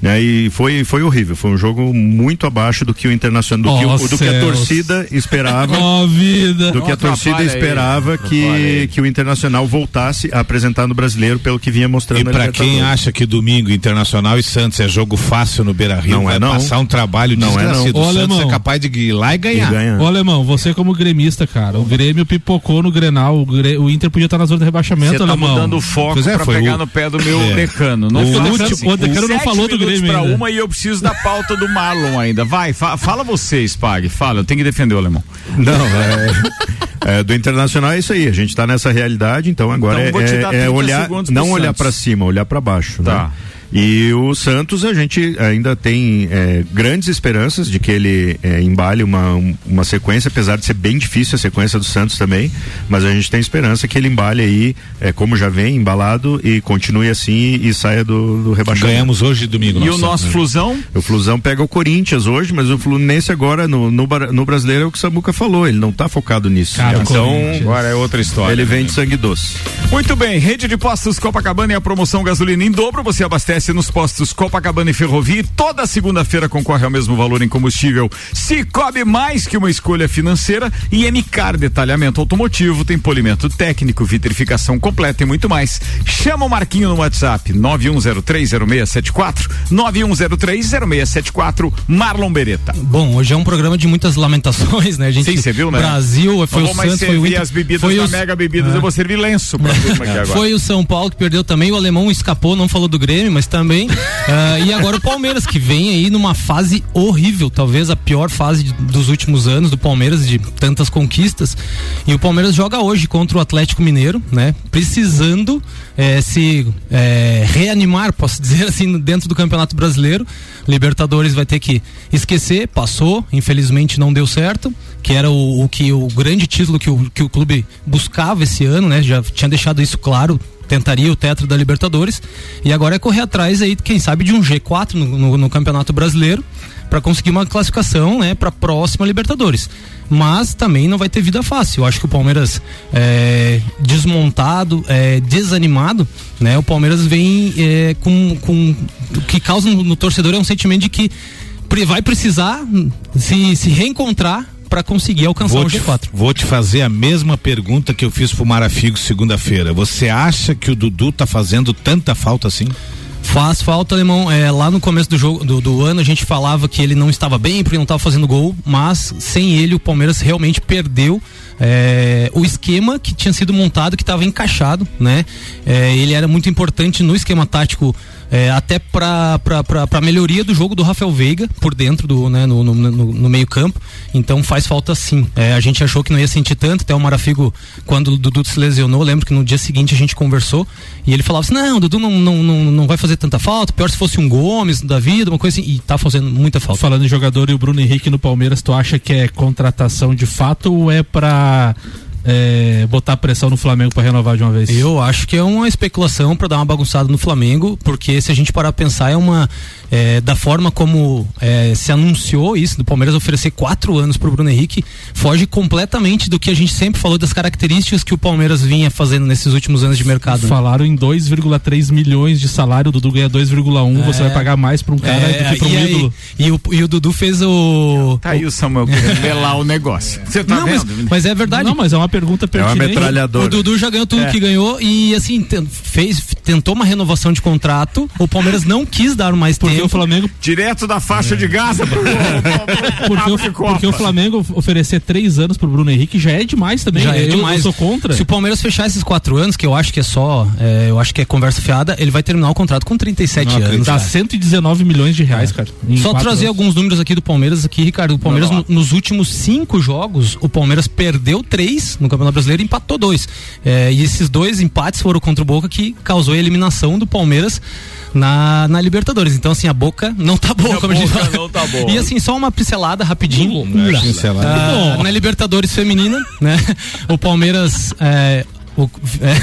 Speaker 17: né? E foi, foi horrível, foi um jogo muito abaixo do que o Internacional, do, que, o, do que a torcida esperava. <laughs>
Speaker 2: oh, vida.
Speaker 17: Do que a torcida esperava aí, que, que o Internacional voltasse a apresentar no brasileiro pelo que vinha mostrando. E
Speaker 5: para quem acha que domingo Internacional e Santos é jogo fácil no Beira Rio, não é não. passar um trabalho não desgraçado. É não. O Santos
Speaker 2: alemão,
Speaker 5: é capaz de ir lá e ganhar. E ganhar.
Speaker 2: Ô alemão, você como gremista, cara, o Grêmio pipocou no Grenal, o, o Inter podia estar na zona de rebaixamento,
Speaker 1: Você tá
Speaker 2: alemão.
Speaker 1: mudando o foco é, pra pegar o... no pé do meu é. decano. Não
Speaker 2: o, último, o decano não falou do Grêmio
Speaker 1: minutos para uma e eu preciso da pauta do Marlon ainda. Vai, fa fala você, Spag. Fala, eu tenho que defender o alemão.
Speaker 17: Não, é, é, do Internacional é isso aí. A gente está nessa realidade, então agora então, é, é olhar, não olhar para cima, olhar para baixo. Tá. Né? E o Santos, a gente ainda tem é, grandes esperanças de que ele é, embale uma, uma sequência, apesar de ser bem difícil a sequência do Santos também, mas a gente tem esperança que ele embale aí, é, como já vem, embalado e continue assim e, saia do, do rebaixamento.
Speaker 5: Ganhamos hoje domingo.
Speaker 1: E o nosso né? Flusão?
Speaker 17: O Flusão pega o Corinthians hoje, mas o Fluminense agora no, no, no brasileiro é o que o Samuca falou, ele não está focado nisso.
Speaker 1: Cara, então, agora é outra história.
Speaker 17: Ele vem né? de sangue doce.
Speaker 1: Muito bem, rede de postos Copacabana e a promoção gasolina em dobro, você abastece nos postos Copacabana e Ferrovia. E toda segunda-feira concorre ao mesmo valor em combustível. Cicobi mais que uma escolha financeira e MCAR detalhamento automotivo, tem polimento técnico, vitrificação completa e muito mais. Chama o Marquinho no WhatsApp 91030674 91030674 Marlon Beretta.
Speaker 6: Bom, hoje é um programa de muitas lamentações, né? A gente
Speaker 1: Sim, você viu, né?
Speaker 6: Brasil, foi
Speaker 1: Não
Speaker 6: o Santos, foi o Inter,
Speaker 1: as bebidas
Speaker 6: foi
Speaker 1: da
Speaker 6: os-
Speaker 1: Mega Bebidas,
Speaker 6: É.
Speaker 1: eu vou servir lenço pra turma aqui <laughs> agora.
Speaker 6: Foi o São Paulo que perdeu também, o alemão escapou, não falou do Grêmio, mas também. <laughs> Ah, e agora o Palmeiras, que vem aí numa fase horrível, talvez a pior fase dos últimos anos do Palmeiras, de tantas conquistas. E o Palmeiras joga hoje contra o Atlético Mineiro, né? Precisando eh, se eh, reanimar, posso <laughs> dizer assim, dentro do Campeonato Brasileiro. Libertadores vai ter que esquecer, passou, infelizmente não deu certo, que era o, o que o grande título que o, que o clube buscava esse ano, né? Já tinha deixado isso claro, tentaria o tetra da Libertadores e agora é correr atrás aí, quem sabe de um G4 no, no- no Campeonato Brasileiro para conseguir uma classificação, né, para próxima Libertadores. Mas também não vai ter vida fácil. Eu acho que o Palmeiras é, desmontado, é, desanimado, né? O Palmeiras vem é, com, com o que causa no, no torcedor é um sentimento de que vai precisar se, se reencontrar para conseguir alcançar
Speaker 5: Vou
Speaker 6: o
Speaker 5: te,
Speaker 6: G4.
Speaker 5: vou te fazer a mesma pergunta que eu fiz pro Marafigo segunda-feira. Você acha que o Dudu tá fazendo tanta falta assim?
Speaker 6: Faz falta, Alemão. É, lá no começo do jogo do, do ano a gente falava que ele não estava bem porque não estava fazendo gol, mas sem ele o Palmeiras realmente perdeu é, o esquema que tinha sido montado, que estava encaixado, né? É, ele era muito importante no esquema tático. É, até para a melhoria do jogo do Rafael Veiga por dentro do né, no, no, no- no meio campo então faz falta sim. É, a gente achou que não ia sentir tanto. Até o Marafigo quando o Dudu se lesionou lembro que no dia seguinte a gente conversou e ele falava assim não o Dudu não, não, não, não vai fazer tanta falta. Pior se fosse um Gomes da vida uma coisa assim. E tá fazendo muita falta.
Speaker 2: Falando em jogador e o Bruno Henrique no Palmeiras, tu acha que é contratação de fato ou é pra é, botar pressão no Flamengo pra renovar de uma vez?
Speaker 6: Eu acho que é uma especulação para dar uma bagunçada no Flamengo, porque se a gente parar pra pensar, é uma. é, da forma como é, se anunciou isso, do Palmeiras oferecer quatro anos pro Bruno Henrique, foge completamente do que a gente sempre falou das características que o Palmeiras vinha fazendo nesses últimos anos de mercado. né?
Speaker 2: Falaram em 2,3 milhões de salário, o Dudu ganha 2,1, você vai pagar mais pra um cara
Speaker 6: É,
Speaker 2: do que pra um
Speaker 6: e, aí-
Speaker 2: ídolo.
Speaker 6: e o, e o Dudu fez o.
Speaker 1: Tá aí o Samuel querendo <laughs> melar o negócio. Você tá
Speaker 6: Não, mas,
Speaker 1: vendo?
Speaker 6: mas é verdade.
Speaker 2: Não, mas é uma pergunta pertinente.
Speaker 6: O Dudu já ganhou tudo
Speaker 1: É.
Speaker 6: que ganhou e assim fez, tentou uma renovação de contrato. O Palmeiras não quis dar mais
Speaker 2: Porque
Speaker 6: tempo.
Speaker 2: o Flamengo
Speaker 1: Direto da faixa de Gaza pro, <laughs>
Speaker 2: porque, o, porque o Flamengo oferecer três anos pro Bruno Henrique já é demais também.
Speaker 6: Já é
Speaker 2: eu,
Speaker 6: demais.
Speaker 2: eu sou contra.
Speaker 6: Se o Palmeiras fechar esses quatro anos, que eu acho que é só, é, eu acho que é conversa fiada, ele vai terminar o contrato com 37
Speaker 2: Não,
Speaker 6: anos.
Speaker 2: Dá
Speaker 6: cara.
Speaker 2: 119 milhões de reais, cara. em
Speaker 6: Só trazer
Speaker 2: anos.
Speaker 6: alguns números aqui do Palmeiras aqui, Ricardo. O Palmeiras no- nos últimos cinco jogos, o Palmeiras perdeu três no Campeonato Brasileiro e empatou dois. É, e esses dois empates foram contra o Boca que causou a eliminação do Palmeiras na, na Libertadores. Então, assim, a boca não tá boa,
Speaker 1: A
Speaker 6: como a gente fala.
Speaker 1: não tá boa.
Speaker 6: E assim, só uma pincelada rapidinho.
Speaker 5: Loucura. Pincelada.
Speaker 6: Ah, na Libertadores feminina, né? <laughs> O Palmeiras. é, o- <laughs> é.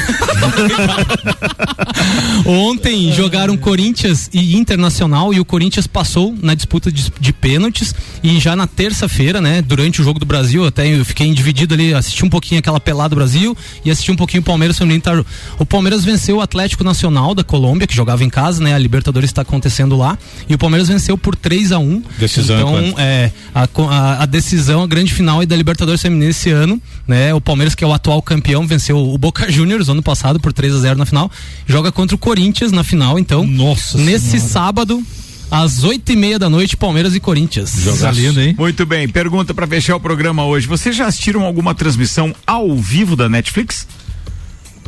Speaker 6: Ontem jogaram Corinthians e Internacional e o Corinthians passou na disputa de, de pênaltis e já na terça-feira, né, durante o jogo do Brasil, até eu fiquei dividido ali, assisti um pouquinho aquela pelada do Brasil e assisti um pouquinho o Palmeiras feminino. Tá? O Palmeiras venceu o Atlético Nacional da Colômbia, que jogava em casa, né? A Libertadores está acontecendo lá e o Palmeiras venceu por 3 a 1
Speaker 5: Decisão
Speaker 6: Então, é, a, a, a decisão, a grande final é da Libertadores Feminina esse ano, né? O Palmeiras, que é o atual campeão, venceu o Boca Juniors ano passado por 3 a 0 na final, joga contra o Corinthians na final, então.
Speaker 2: Nossa
Speaker 6: Nesse
Speaker 2: Senhora.
Speaker 6: sábado, às oito e meia da noite, Palmeiras e Corinthians.
Speaker 2: Tá lindo, hein?
Speaker 1: Muito bem, pergunta pra fechar o programa hoje. Vocês já assistiram alguma transmissão ao vivo da Netflix?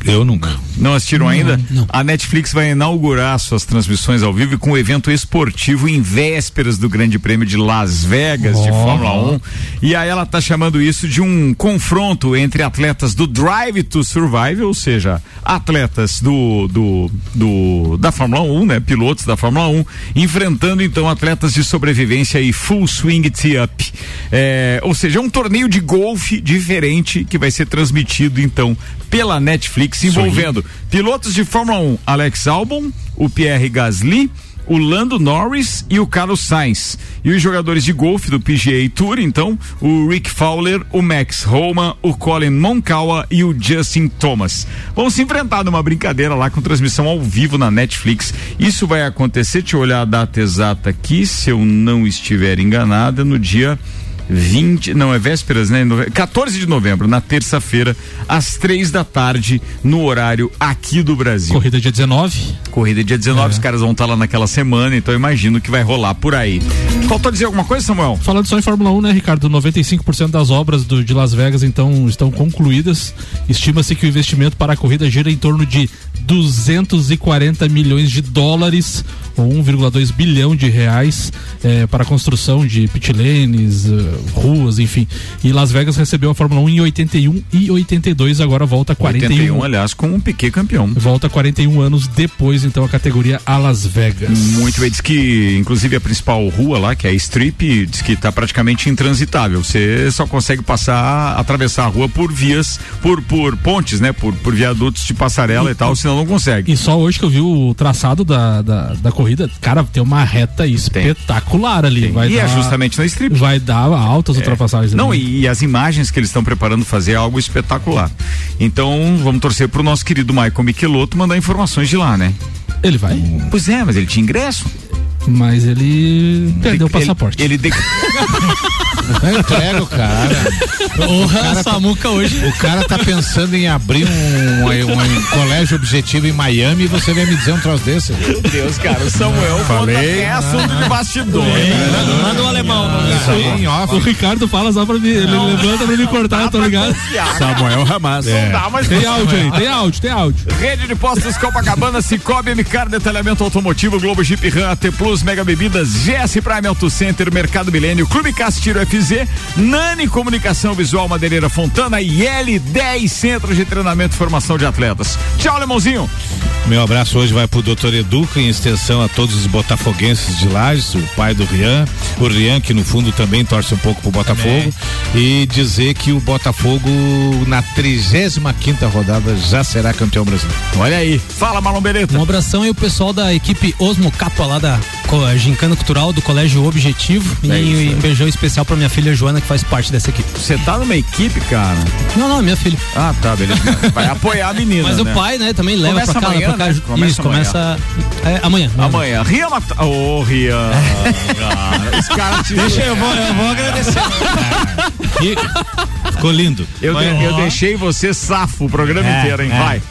Speaker 5: Eu nunca.
Speaker 1: Não assistiram ainda? A Netflix vai inaugurar suas transmissões ao vivo com um evento esportivo em vésperas do Grande Prêmio de Las Vegas de
Speaker 2: Oh.
Speaker 1: Fórmula 1. E aí ela tá chamando isso de um confronto entre atletas do Drive to Survive, ou seja, atletas do, do, do da Fórmula 1, né? Pilotos da Fórmula 1, enfrentando então atletas de sobrevivência e full swing tee-up. É, ou seja, é um torneio de golfe diferente que vai ser transmitido então pela Netflix envolvendo pilotos de Fórmula 1, Alex Albon, o Pierre Gasly, o Lando Norris e o Carlos Sainz. E os jogadores de golfe do PGA Tour, então, o Rick Fowler, o Max Homa, o Colin Moncawa e o Justin Thomas. Vão se enfrentar numa brincadeira lá com transmissão ao vivo na Netflix. Isso vai acontecer, deixa eu olhar a data exata aqui, se eu não estiver enganada, no dia 20, não, é vésperas, né? Nove- 14 de novembro, na terça-feira, às três da tarde, no horário aqui do Brasil.
Speaker 2: Corrida dia 19.
Speaker 1: Corrida dia 19, os caras vão estar lá naquela semana, então eu imagino que vai rolar por aí. Faltou dizer alguma coisa, Samuel?
Speaker 2: Falando só em Fórmula 1, né, Ricardo? 95% das obras do, de Las Vegas então estão concluídas. Estima-se que o investimento para a corrida gira em torno de 240 milhões de dólares ou 1,2 bilhão de reais eh, para a construção de pit lanes, eh, ruas, enfim. E Las Vegas recebeu a Fórmula 1 em 81 e 82, agora volta 41.
Speaker 1: 81, aliás, com um Piquet campeão.
Speaker 2: Volta 41 anos depois, então, a categoria a Las Vegas.
Speaker 1: Muito bem, diz que inclusive a principal rua lá, que é a Strip, diz que está praticamente intransitável. Você só consegue passar, atravessar a rua por vias, por, por pontes, né? Por, por viadutos de passarela e, tal, senão não consegue.
Speaker 2: E só hoje que eu vi o traçado da, da, da corrida, cara, tem uma reta espetacular ali. Vai
Speaker 1: E é
Speaker 2: dar-
Speaker 1: justamente na strip.
Speaker 2: Vai dar altas ultrapassagens.
Speaker 1: Não,
Speaker 2: ali.
Speaker 1: e, as imagens que eles estão preparando fazer é algo espetacular. Então, vamos torcer pro nosso querido Michael Michelotto mandar informações de lá, né?
Speaker 2: Ele vai.
Speaker 1: Pois é, mas ele tinha ingresso.
Speaker 2: Mas ele perdeu o
Speaker 1: Ele-
Speaker 2: passaporte.
Speaker 1: Ele, de... <laughs>
Speaker 5: Entrega o cara.
Speaker 6: Porra,
Speaker 5: O cara tá-
Speaker 6: Samuca hoje.
Speaker 5: O cara tá pensando em abrir um, um- um colégio objetivo em Miami e você vem me dizer um troço desse.
Speaker 1: Meu Deus, cara, o Samuel
Speaker 5: Falei.
Speaker 1: conta até assunto de bastidor.
Speaker 6: Manda o alemão.
Speaker 5: Isso aí em off.
Speaker 2: O Ricardo fala só pra mim, ele levanta pra me cortar, tá ligado?
Speaker 17: Samuel Ramaz.
Speaker 1: Não dá mais
Speaker 2: Tem áudio aí, tem áudio, tem áudio.
Speaker 1: Rede de postos Copacabana, Cicobi, MCAR, Detalhamento Automotivo, Globo Jeep Ram, AT Plus, Mega Bebidas, GS Prime Auto Center, Mercado Milênio, Clube Castiro FZ, Nani Comunicação Visual Madeireira Fontana e L10 Centro de Treinamento e Formação de Atletas. Tchau, Lemãozinho.
Speaker 5: Meu abraço hoje vai pro doutor Educa, em extensão a todos os botafoguenses de Lages, o pai do Rian, o Rian que no fundo também torce um pouco pro Botafogo e dizer que o Botafogo na 35 quinta rodada já será campeão brasileiro.
Speaker 1: Olha aí, fala Marlon Beretta.
Speaker 6: Um abração aí o pessoal da equipe Osmo Capa lá da Gincana Cultural do Colégio Objetivo
Speaker 1: É
Speaker 6: e,
Speaker 1: isso,
Speaker 6: um beijão especial pra minha filha Joana que faz parte dessa equipe.
Speaker 1: Você tá numa equipe, cara?
Speaker 6: Não, não, minha filha.
Speaker 1: Ah, tá, beleza. Vai apoiar a menina.
Speaker 6: Mas o
Speaker 1: né?
Speaker 6: pai, né, também leva
Speaker 1: Começa
Speaker 6: pra cá,
Speaker 1: amanhã,
Speaker 6: pra cá.
Speaker 1: né? Começa
Speaker 6: Isso,
Speaker 1: amanhã.
Speaker 6: começa é, amanhã.
Speaker 1: Amanhã. Rian Mata... Ô, Rian. cara, os caras te...
Speaker 4: Deixa eu vou, eu vou agradecer. <laughs>
Speaker 5: Ficou lindo.
Speaker 1: Eu, de- eu deixei você safo o programa
Speaker 4: É,
Speaker 1: inteiro, hein?
Speaker 4: é.
Speaker 1: Vai.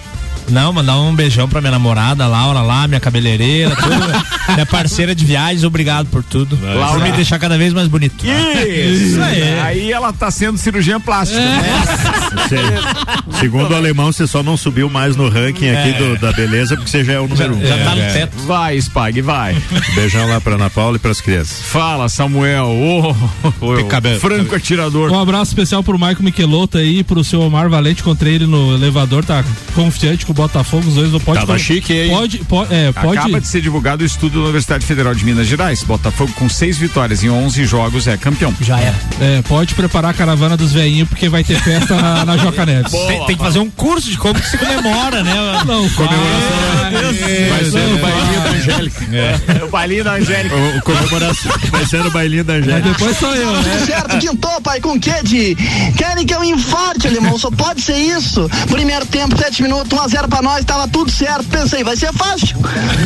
Speaker 4: Não, mandar um beijão pra minha namorada, Laura lá, minha cabeleireira, tudo. <laughs> minha parceira de viagens, obrigado por tudo.
Speaker 1: Laura.
Speaker 4: Por me deixar cada vez mais bonito.
Speaker 1: Isso,
Speaker 4: aí.
Speaker 1: aí. ela tá sendo cirurgiã plástica. né?
Speaker 17: Você- segundo o alemão, você só não subiu mais no ranking aqui
Speaker 4: É.
Speaker 17: do- da beleza, porque você já é o número um.
Speaker 4: Já tá no
Speaker 17: É.
Speaker 4: teto.
Speaker 1: Vai, Spag, vai.
Speaker 17: Beijão lá pra Ana Paula e pras crianças.
Speaker 1: Fala, Samuel. Ô, ô,
Speaker 5: Cabe-
Speaker 1: franco atirador.
Speaker 2: Um abraço especial pro Michael Michelotto aí, pro seu Omar Valente, encontrei ele no elevador, tá confiante com o Botafogo, os dois não pode
Speaker 17: Tava chique, hein?
Speaker 2: Pode, pode, é, pode.
Speaker 1: Acaba de ser divulgado o estudo da Universidade Federal de Minas Gerais. Botafogo com seis vitórias em 11 jogos é campeão.
Speaker 6: Já era.
Speaker 2: É, pode preparar a caravana dos veinhos, porque vai ter festa na, na Joca Neves.
Speaker 4: Tem, tem que fazer um curso de como que se comemora, né?
Speaker 2: Não,
Speaker 17: Vai ser no bailinho da Angélica.
Speaker 1: É o bailinho da Angélica.
Speaker 17: O, o comemoração. Vai ser no bailinho da
Speaker 2: Mas
Speaker 17: Angélica.
Speaker 2: depois sou eu, né?
Speaker 18: Certo, quintou, pai, com que de? Querem que eu infarte, alemão? Só pode ser isso. Primeiro tempo, sete minutos, 1 a 0 pra nós, tava tudo certo. Pensei, vai ser fácil.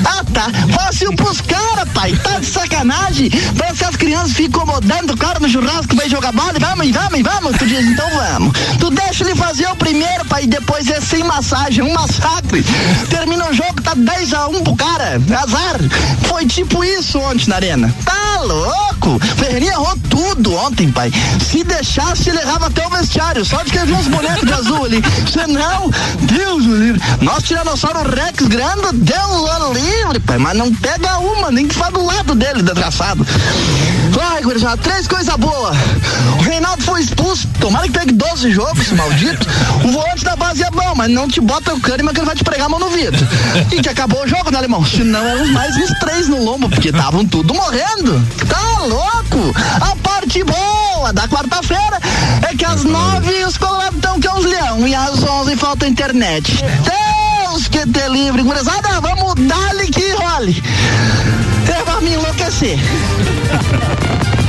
Speaker 18: Ah, tá. Fácil pros caras, pai. Tá de sacanagem. Parece que as crianças ficam incomodando o cara no churrasco, vai jogar bola. Vamos, vamos, vamos. Tu diz, então vamos. Tu deixa ele fazer o primeiro, pai, e depois é sem massagem, um massacre. Termina o jogo, tá 10 a 1 pro cara. Azar. Foi tipo isso ontem na arena. Tá louco? Ferreirinha errou tudo ontem, pai. Se deixasse, ele errava até o vestiário. Só de que viu uns bonecos de azul ali. Se não, Deus o livre. Nosso Tiranossauro Rex grande, Deus o livre, pai. Mas não pega uma, nem que faz do lado dele, desgraçado. Ai, gurizada, três coisas boas. O Reinaldo foi expulso. Tomara que pegue 12 jogos, esse maldito. O volante da base é bom, mas não te bota o cânima que ele vai te pregar a mão no vidro. E que acabou o jogo, né, alemão? Se não, eram mais uns três no lombo, porque estavam tudo morrendo. Tá louco? A parte boa da quarta-feira é que às nove os colorados estão que é uns leão e às onze falta internet. Deus que te livre, gurizada, vamos dar-lhe que role. me enlouquecer. <laughs>